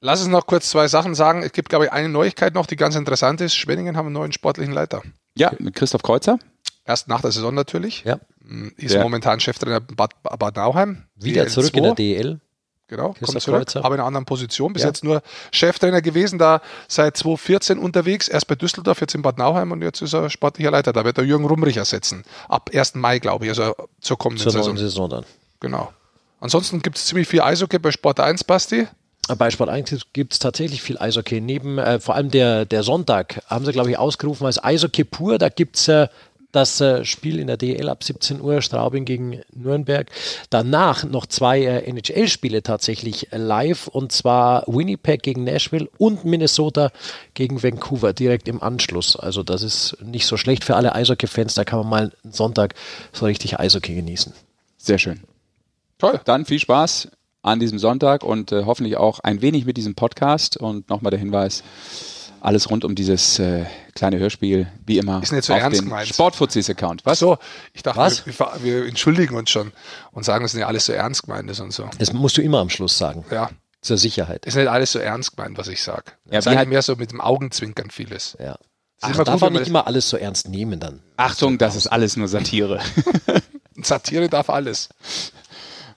Lass uns noch kurz zwei Sachen sagen. Es gibt, glaube ich, eine Neuigkeit noch, die ganz interessant ist. Schwenningen haben einen neuen sportlichen Leiter. Ja, mit Christoph Kreuzer. Erst nach der Saison natürlich. Ja. Mm, ist ja. momentan Cheftrainer Bad, Bad Nauheim. Wieder DL2. zurück in der DL. Genau, kommt zurück, aber in einer anderen Position. Bis ja. jetzt nur Cheftrainer gewesen, da seit 2014 unterwegs, erst bei Düsseldorf, jetzt in Bad Nauheim und jetzt ist er sportlicher Leiter. Da wird er Jürgen Rumrich ersetzen. Ab 1. Mai, glaube ich, also zur kommenden zur Saison. Saison dann. Genau. Ansonsten gibt es ziemlich viel Eishockey bei Sport 1, Basti. Bei Sport 1 gibt es tatsächlich viel Eishockey. Neben äh, vor allem der, der Sonntag haben sie, glaube ich, ausgerufen als Eishockey pur. Da gibt es äh, das äh, Spiel in der DL ab 17 Uhr, Straubing gegen Nürnberg. Danach noch zwei äh, NHL-Spiele tatsächlich live und zwar Winnipeg gegen Nashville und Minnesota gegen Vancouver direkt im Anschluss. Also das ist nicht so schlecht für alle Eishockey-Fans. Da kann man mal einen Sonntag so richtig Eishockey genießen. Sehr schön. Toll. Dann viel Spaß an diesem Sonntag und äh, hoffentlich auch ein wenig mit diesem Podcast. Und nochmal der Hinweis, alles rund um dieses äh, kleine Hörspiel, wie immer, ist nicht so auf ernst den Sportfuzis-Account. Was? so, ich dachte, Was? Wir, wir, entschuldigen uns schon und sagen, es ist nicht alles so ernst gemeint ist und so. Das musst du immer am Schluss sagen. Ja. Zur Sicherheit. Ist nicht alles so ernst gemeint, was ich sage. Ja, ich sage halt mehr so mit dem Augenzwinkern vieles. Ja. Ach, immer darf man nicht immer alles so ernst nehmen dann. Achtung, das ist alles nur Satire. Satire darf alles.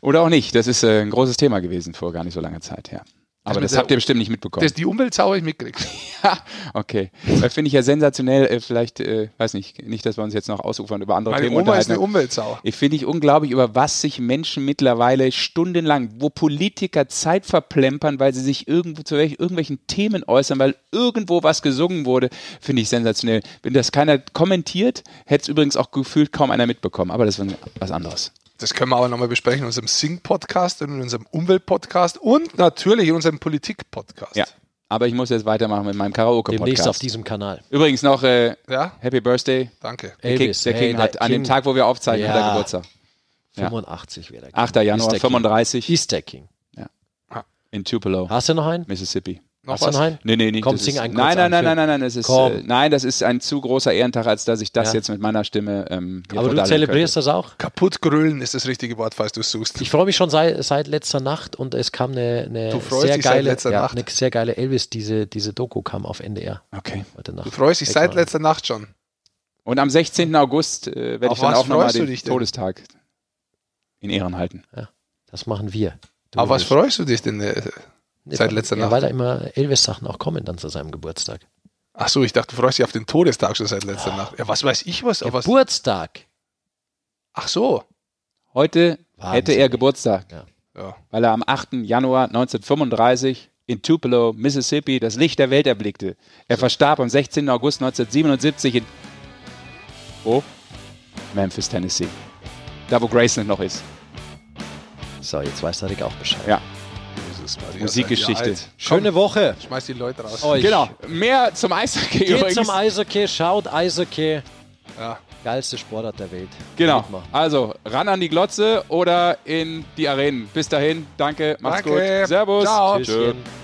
Oder auch nicht. Das ist äh, ein großes Thema gewesen vor gar nicht so langer Zeit her. Aber also das habt ihr bestimmt nicht mitbekommen. Das, die Umweltsau habe ich mitgekriegt. ja, okay. Das finde ich ja sensationell. Äh, vielleicht, äh, weiß nicht, nicht, dass wir uns jetzt noch ausufern über andere Meine Themen Oma unterhalten. ist eine Umweltsau. Ich finde ich unglaublich, über was sich Menschen mittlerweile stundenlang, wo Politiker Zeit verplempern, weil sie sich irgendwo zu welch, irgendwelchen Themen äußern, weil irgendwo was gesungen wurde, finde ich sensationell. Wenn das keiner kommentiert, hätte es übrigens auch gefühlt kaum einer mitbekommen. Aber das ist was anderes. Das können wir aber nochmal besprechen in unserem Sing-Podcast, in unserem Umwelt-Podcast und natürlich in unserem Politik-Podcast. Ja. Aber ich muss jetzt weitermachen mit meinem Karaoke-Podcast. Demnächst auf diesem Kanal. Übrigens noch äh, ja? Happy Birthday. Danke. Der Elvis. King, der King hey, hat der an dem Tag, wo wir aufzeichnen, ja. der Geburtstag. 85 wäre der King. 8. Januar, 35. Ist der King. Ja. In Tupelo, Hast du noch einen? Mississippi. Noch du was? Nee, nee, nicht. Komm, sing ist, einen nein, nein, nein, nein, nein, nein, ist, Komm. äh, nein, das ist ein zu großer Ehrentag, als dass ich das Ja. jetzt mit meiner Stimme ähm, hier Aber du zelebrierst das auch? Kaputt grölen ist das richtige Wort, falls du es suchst. Ich freue mich schon seit, seit letzter Nacht und es kam eine, eine Du freust sehr geile, ja, Nacht? eine sehr geile Elvis, diese, diese Doku kam auf NDR könnte. Okay. heute Nacht. Du freust dich seit letzter Nacht schon. Und am 16. August äh, werde ich dann auch nochmal den dich denn? Todestag in Ehren halten. Das machen wir. Auf was freust du dich denn äh, seit letzter ja, Nacht? Weil da immer Elvis-Sachen auch kommen dann zu seinem Geburtstag. Ach so, ich dachte, du freust dich auf den Todestag schon seit letzter Nacht. Ja, was weiß ich was? Geburtstag. Ach so. Heute Wahnsinn, hätte er. Geburtstag, Ja. weil er am 8. Januar 1935 in Tupelo, Mississippi, das Licht der Welt erblickte. Er verstarb am 16. August 1977 in oh, Memphis, Tennessee. Da, wo Graceland noch ist. So, jetzt weiß der Rick auch Bescheid. Ja, Musikgeschichte. seid ihr alt. Schöne Woche. Schmeiß die Leute raus. Euch. Genau. Mehr zum Eishockey Geht übrigens. zum Eishockey, schaut Eishockey. Ja. Geilste Sportart der Welt. Genau. Also ran an die Glotze oder in die Arenen. Bis dahin, danke, macht's Danke. gut. Servus. Ciao. Tschüsschen.